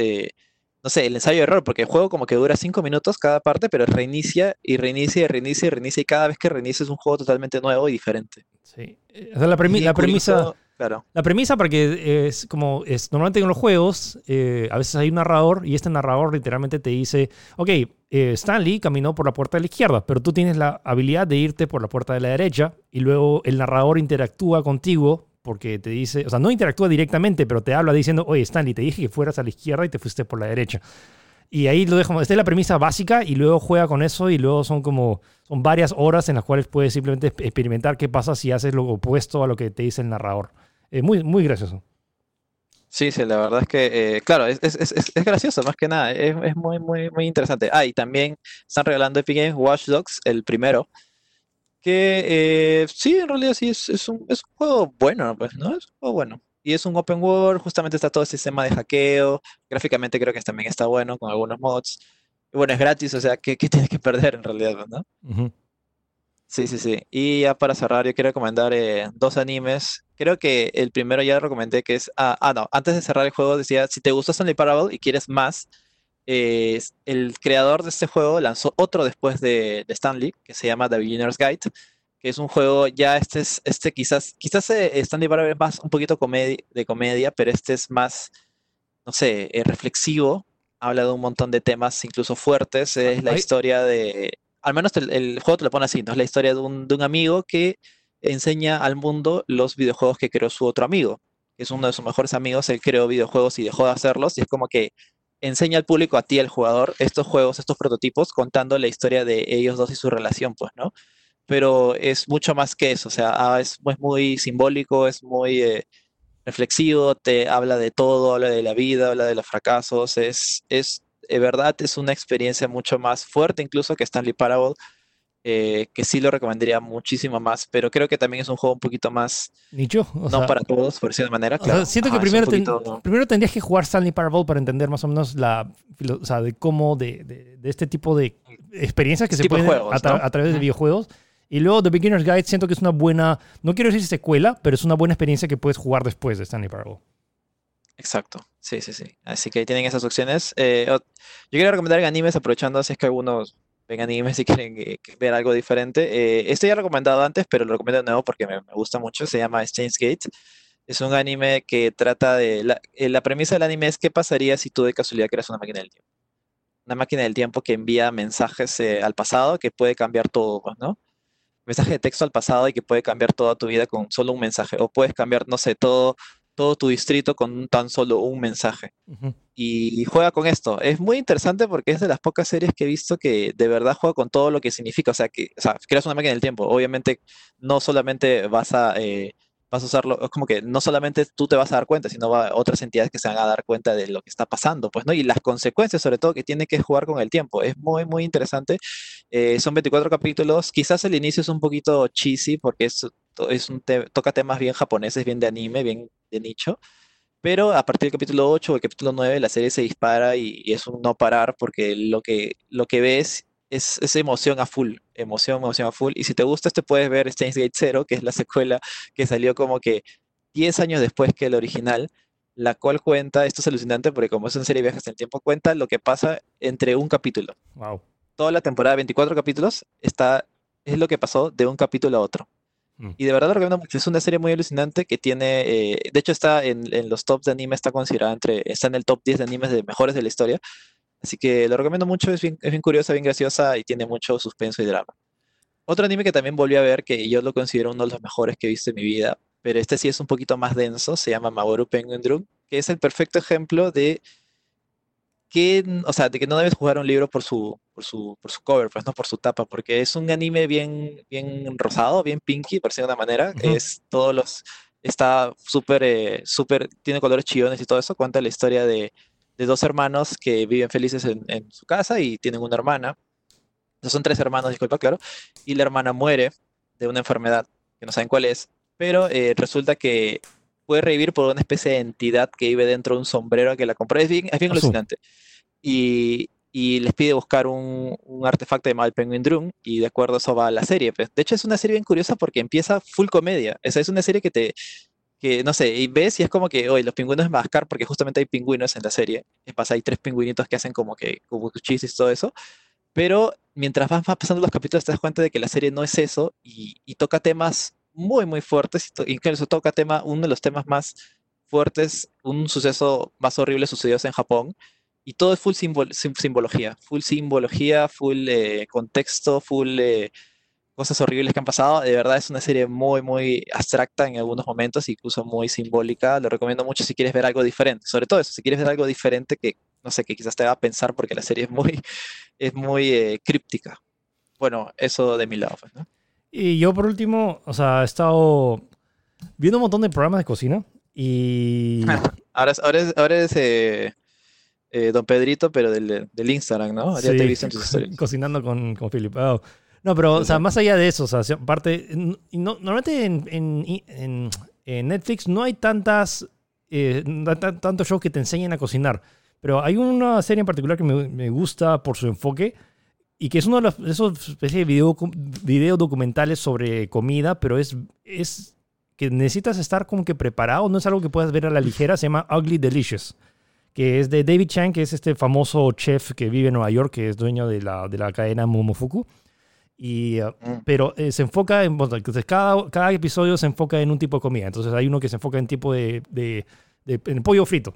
no sé, el ensayo de error, porque el juego como que dura cinco minutos cada parte, pero reinicia y reinicia y reinicia y reinicia. Y cada vez que reinicia es un juego totalmente nuevo y diferente. Sí. Eh, o sea, la, premi- la premisa, Claro. la premisa, porque es como es normalmente en los juegos, eh, a veces hay un narrador y este narrador literalmente te dice, ok, eh, Stanley caminó por la puerta de la izquierda, pero tú tienes la habilidad de irte por la puerta de la derecha y luego el narrador interactúa contigo porque te dice, o sea, no interactúa directamente, pero te habla diciendo, oye, Stanley, te dije que fueras a la izquierda y te fuiste por la derecha. Y ahí lo dejo, esta es la premisa básica y luego juega con eso y luego son como, son varias horas en las cuales puedes simplemente exp- experimentar qué pasa si haces lo opuesto a lo que te dice el narrador. Eh, muy, muy gracioso. Sí, sí, la verdad es que, eh, claro, es, es, es, es- gracioso, más que nada, es muy, muy, muy interesante. Ah, y también están regalando Epic Games Watch Dogs, el primero, que eh, sí, en realidad sí, es, es un, es un juego bueno, pues, ¿no? Es un juego bueno. Y es un open world, justamente está todo el sistema de hackeo, gráficamente creo que también está bueno, con algunos mods. Y bueno, es gratis, o sea, ¿qué, qué tienes que perder en realidad, pues, ¿no? Ujú. Sí, sí, sí. Y ya para cerrar, yo quiero recomendar eh, dos animes. Creo que el primero ya recomendé, que es... Ah, ah, no, antes de cerrar el juego decía, si te gustó Stanley Parable y quieres más, eh, el creador de este juego lanzó otro después de, de Stanley, que se llama The Beginner's Guide, que es un juego, ya este es, este quizás, quizás eh, Stanley Parable es más un poquito comedi- de comedia, pero este es más, no sé, eh, reflexivo. Habla de un montón de temas, incluso fuertes. Es la historia de al menos el, el juego te lo pone así, ¿no? Es la historia de un, de un amigo que enseña al mundo los videojuegos que creó su otro amigo, es uno de sus mejores amigos, él creó videojuegos y dejó de hacerlos, y es como que enseña al público, a ti, al jugador, estos juegos, estos prototipos, contando la historia de ellos dos y su relación, pues, ¿no? Pero es mucho más que eso, o sea, ah, es, es muy simbólico, es muy eh, reflexivo, te habla de todo, habla de la vida, habla de los fracasos, es, es de verdad es una experiencia mucho más fuerte incluso que Stanley Parable, eh, que sí lo recomendaría muchísimo más, pero creo que también es un juego un poquito más, Nicho. No sea, para todos, por de manera, o sea, claro. siento que Ajá, primero, ten- primero tendrías que jugar Stanley Parable para entender más o menos la, o sea, de cómo, de, de- de este tipo de experiencias que se pueden juegos, a, tra- ¿no? a través de videojuegos. Y luego The Beginner's Guide siento que es una buena, no quiero decir secuela, pero es una buena experiencia que puedes jugar después de Stanley Parable. Exacto, sí, sí, sí. Así que ahí tienen esas opciones. Eh, yo quería recomendar animes aprovechando si es que algunos ven animes y quieren eh, ver algo diferente. Eh, este ya lo he recomendado antes, pero lo recomiendo de nuevo porque me, gusta mucho. Se llama Steins Gate. Es un anime que trata de... La, eh, la premisa del anime es qué pasaría si tú de casualidad creas una máquina del tiempo. Una máquina del tiempo que envía mensajes eh, al pasado que puede cambiar todo, pues, ¿no? Mensaje de texto al pasado y que puede cambiar toda tu vida con solo un mensaje. O puedes cambiar, no sé, todo, todo tu distrito con tan solo un mensaje Ujú. y juega con esto. Es muy interesante porque es de las pocas series que he visto que de verdad juega con todo lo que significa. O sea, que o sea, creas una máquina del tiempo. Obviamente no solamente vas a, eh, vas a usarlo, es como que no solamente tú te vas a dar cuenta, sino va otras entidades que se van a dar cuenta de lo que está pasando, pues, ¿no? Y las consecuencias, sobre todo, que tiene que jugar con el tiempo. Es muy, muy interesante. Eh, son 24 capítulos. Quizás el inicio es un poquito cheesy porque es, es un te- toca temas bien japoneses, bien de anime, bien de nicho Pero a partir del capítulo 8 o el capítulo 9 la serie se dispara y, y es un no parar porque lo que, lo que ves es, es emoción a full, emoción, emoción a full. Y si te gusta, este puedes ver Steins Gate Zero, que es la secuela que salió como que 10 años después que el original, la cual cuenta, esto es alucinante porque como es una serie de viajes en el tiempo, cuenta lo que pasa entre un capítulo. Wow. Toda la temporada, 24 capítulos, está, es lo que pasó de un capítulo a otro. Mm. Y de verdad lo recomiendo mucho. Es una serie muy alucinante que tiene, eh, de hecho está en, en los tops de anime, está considerada entre, está en el top 10 de animes de mejores de la historia. Así que lo recomiendo mucho, es bien, es bien curiosa, bien graciosa y tiene mucho suspenso y drama. Otro anime que también volví a ver, que yo lo considero uno de los mejores que he visto en mi vida, pero este sí es un poquito más denso, se llama Mamoru Penguin Drum, que es el perfecto ejemplo de que, o sea, de que no debes jugar un libro por su, por su, por su cover, pues no por su tapa, porque es un anime bien, bien rosado, bien pinky, por decirlo de una manera, Ujú. es todos los, está súper, eh, súper, tiene colores chillones y todo eso, cuenta la historia de, de dos hermanos que viven felices en, en su casa y tienen una hermana, Entonces, son tres hermanos, disculpa, claro, y la hermana muere de una enfermedad, que no saben cuál es, pero eh, resulta que puede revivir por una especie de entidad que vive dentro de un sombrero que la compró. Es bien, es bien alucinante. Y, y les pide buscar un, un artefacto llamado el Penguin Drum, y de acuerdo a eso va la serie. pues. De hecho, es una serie bien curiosa porque empieza full comedia. O sea, es una serie que te, que no sé, y ves y es como que, oye, los pingüinos es mascar porque justamente hay pingüinos en la serie. Es pasa, hay tres pingüinitos que hacen como que, como chistes y todo eso. Pero mientras vas pasando los capítulos te das cuenta de que la serie no es eso y, y toca temas muy, muy fuertes. y Incluso toca tema, uno de los temas más fuertes, un suceso más horrible sucedió en Japón. Y todo es full simbol- sim- simbología, full simbología, full eh, contexto, full eh, cosas horribles que han pasado. De verdad es una serie muy, muy abstracta en algunos momentos, incluso muy simbólica. Lo recomiendo mucho si quieres ver algo diferente. Sobre todo eso, si quieres ver algo diferente que, no sé, que quizás te va a pensar porque la serie es muy, es muy eh, críptica. Bueno, eso de mi lado, pues, ¿no? Y yo por último, o sea, he estado viendo un montón de programas de cocina y... Ahora ahora es, ahora es, eh, Don Pedrito, pero del, del Instagram, ¿no? Ya te he Sí, visto en tus historias. cocinando con, con Philip. Oh. No, pero, o sea, más allá de eso, o sea, aparte, no- normalmente en, en- en- en Netflix no hay tantas, eh, tantos shows que te enseñen a cocinar, pero hay una serie en particular que me, me gusta por su enfoque y que es uno de los, esos especies de video, video documentales sobre comida, pero es, es que necesitas estar como que preparado, no es algo que puedas ver a la ligera, se llama Ugly Delicious que es de David Chang, que es este famoso chef que vive en Nueva York, que es dueño de la, de la cadena Momofuku. Y, uh, Mm. pero eh, se enfoca en, entonces cada, cada episodio se enfoca en un tipo de comida. Entonces hay uno que se enfoca en tipo de, de, de- en pollo frito.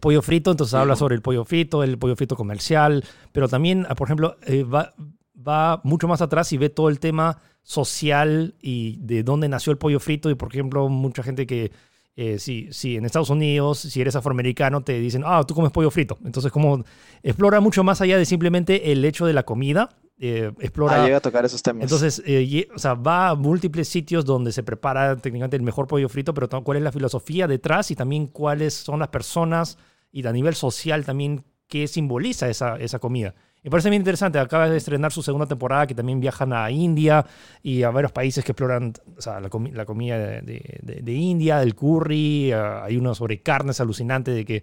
Pollo frito, entonces habla sobre el pollo frito, el pollo frito comercial, pero también, ah, por ejemplo, eh, va, va mucho más atrás y ve todo el tema social y de dónde nació el pollo frito. Y, por ejemplo, mucha gente que, eh, si, si en Estados Unidos, si eres afroamericano, te dicen, ah, tú comes pollo frito. Entonces, como explora mucho más allá de simplemente el hecho de la comida. eh, explora Ah, llega a tocar esos temas. entonces, eh, o sea, va a múltiples sitios donde se prepara técnicamente el mejor pollo frito, pero cuál es la filosofía detrás y también cuáles son las personas y a nivel social también qué simboliza esa, esa comida. Me parece bien interesante. Acaba de estrenar su segunda temporada que también viajan a India y a varios países que exploran la, comi- la comida de, India, el curry. ah, hay uno sobre carnes alucinante de que,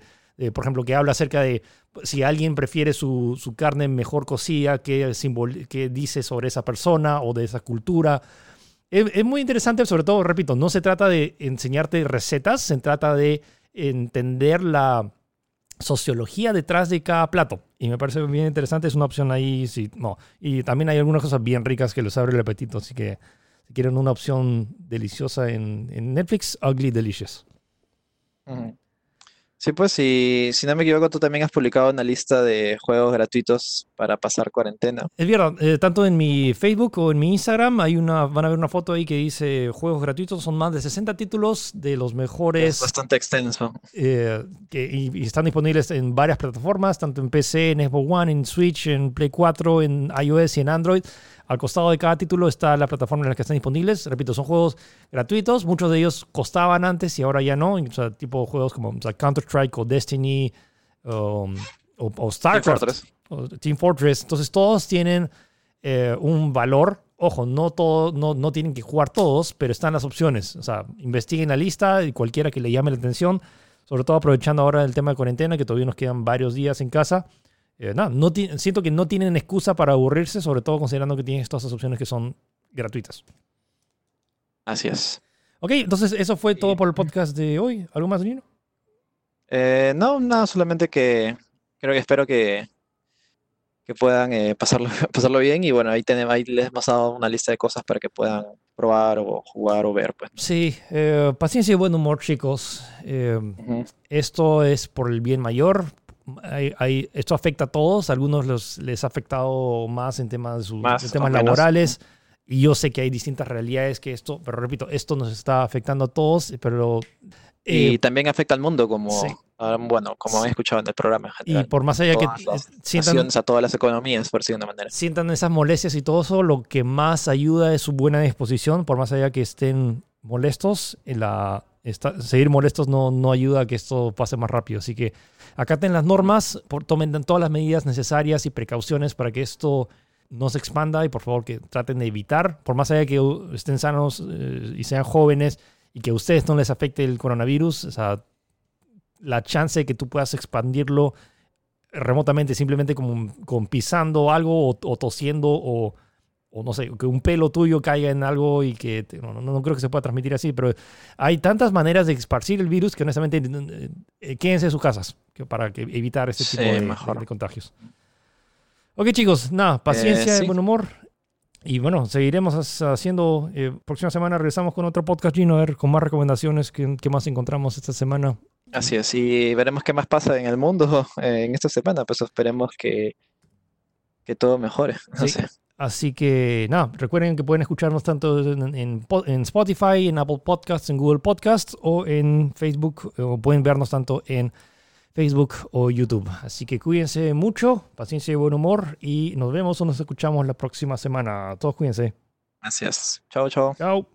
por ejemplo, que habla acerca de si alguien prefiere su, carne mejor cocida, qué, qué dice sobre esa persona o de esa cultura. Es muy interesante, sobre todo, repito, no se trata de enseñarte recetas, se trata de entender la sociología detrás de cada plato. Y me parece bien interesante, es una opción ahí. Sí, no. Y también hay algunas cosas bien ricas que les abre el apetito, así que si quieren una opción deliciosa en, Netflix, Ugly Delicious. Ujú. Sí, pues si, si no me equivoco, tú también has publicado una lista de juegos gratuitos para pasar cuarentena. Es verdad, eh, tanto en mi Facebook o en mi Instagram hay una, van a ver una foto ahí que dice juegos gratuitos, son más de 60 títulos de los Es mejores bastante extenso. eh, que, y, y están disponibles en varias plataformas, tanto en PC, en Xbox One, en Switch, en Play 4, en iOS y en Android. Al costado de cada título está la plataforma en la que están disponibles. Repito, son juegos gratuitos. Muchos de ellos costaban antes y ahora ya no. O sea, tipo juegos como o sea, Counter-Strike o Destiny um, o, o Team StarCraft Fortress. o Team Fortress. Entonces todos tienen eh, un valor. Ojo, no, todo, no, no tienen que jugar todos, pero están las opciones. O sea, investiguen la lista y cualquiera que le llame la atención. sobre todo aprovechando ahora el tema de cuarentena, que todavía nos quedan varios días en casa. Eh, nada, no siento que no tienen excusa para aburrirse, sobre todo considerando que tienen todas esas opciones que son gratuitas. Así es. Ok, entonces eso fue todo por el podcast de hoy. ¿Algo más, Nino? Eh, no, nada, solamente que creo que espero que, que puedan eh, pasarlo, pasarlo bien y bueno, ahí, tenemos, ahí les hemos dado una lista de cosas para que puedan probar o jugar o ver. Pues. Sí, eh, paciencia y buen humor, chicos. Esto es por el bien mayor. Hay, esto afecta a todos, a algunos los, les ha afectado más en temas, de sus, temas laborales. Y yo sé que hay distintas realidades que esto, pero repito, esto nos está afectando a todos, pero... y eh, también afecta al mundo, como, ah, bueno, como he escuchado en el programa. y por más allá que sientan... A todas las economías, por decirlo de una manera. Sientan esas molestias y todo eso, lo que más ayuda es su buena disposición, por más allá que estén molestos, en la, seguir molestos no, no ayuda a que esto pase más rápido. Así que acaten las normas, tomen todas las medidas necesarias y precauciones para que esto no se expanda y por favor que traten de evitar, por más allá que estén sanos eh, y sean jóvenes y que a ustedes no les afecte el coronavirus, o sea, la chance de que tú puedas expandirlo remotamente simplemente como con pisando algo o, tosiendo o, no sé, que un pelo tuyo caiga en algo y que no, no, creo que se pueda transmitir así, pero hay tantas maneras de esparcir el virus que honestamente eh, quédense en sus casas para que evitar ese tipo de, de contagios. Ok, chicos, nada, paciencia, y eh, buen humor. Y bueno, seguiremos haciendo. Eh, próxima semana regresamos con otro podcast, Gino, a ver con más recomendaciones que, más encontramos esta semana. Así es, y veremos qué más pasa en el mundo eh, en esta semana. Pues esperemos que, que todo mejore. Así que nada, recuerden que pueden escucharnos tanto en, en, Spotify, en Apple Podcasts, en Google Podcasts o en Facebook, o pueden vernos tanto en Facebook o YouTube. Así que cuídense mucho, paciencia y buen humor y nos vemos o nos escuchamos la próxima semana. Todos cuídense. Gracias. Chao, chao. Chao.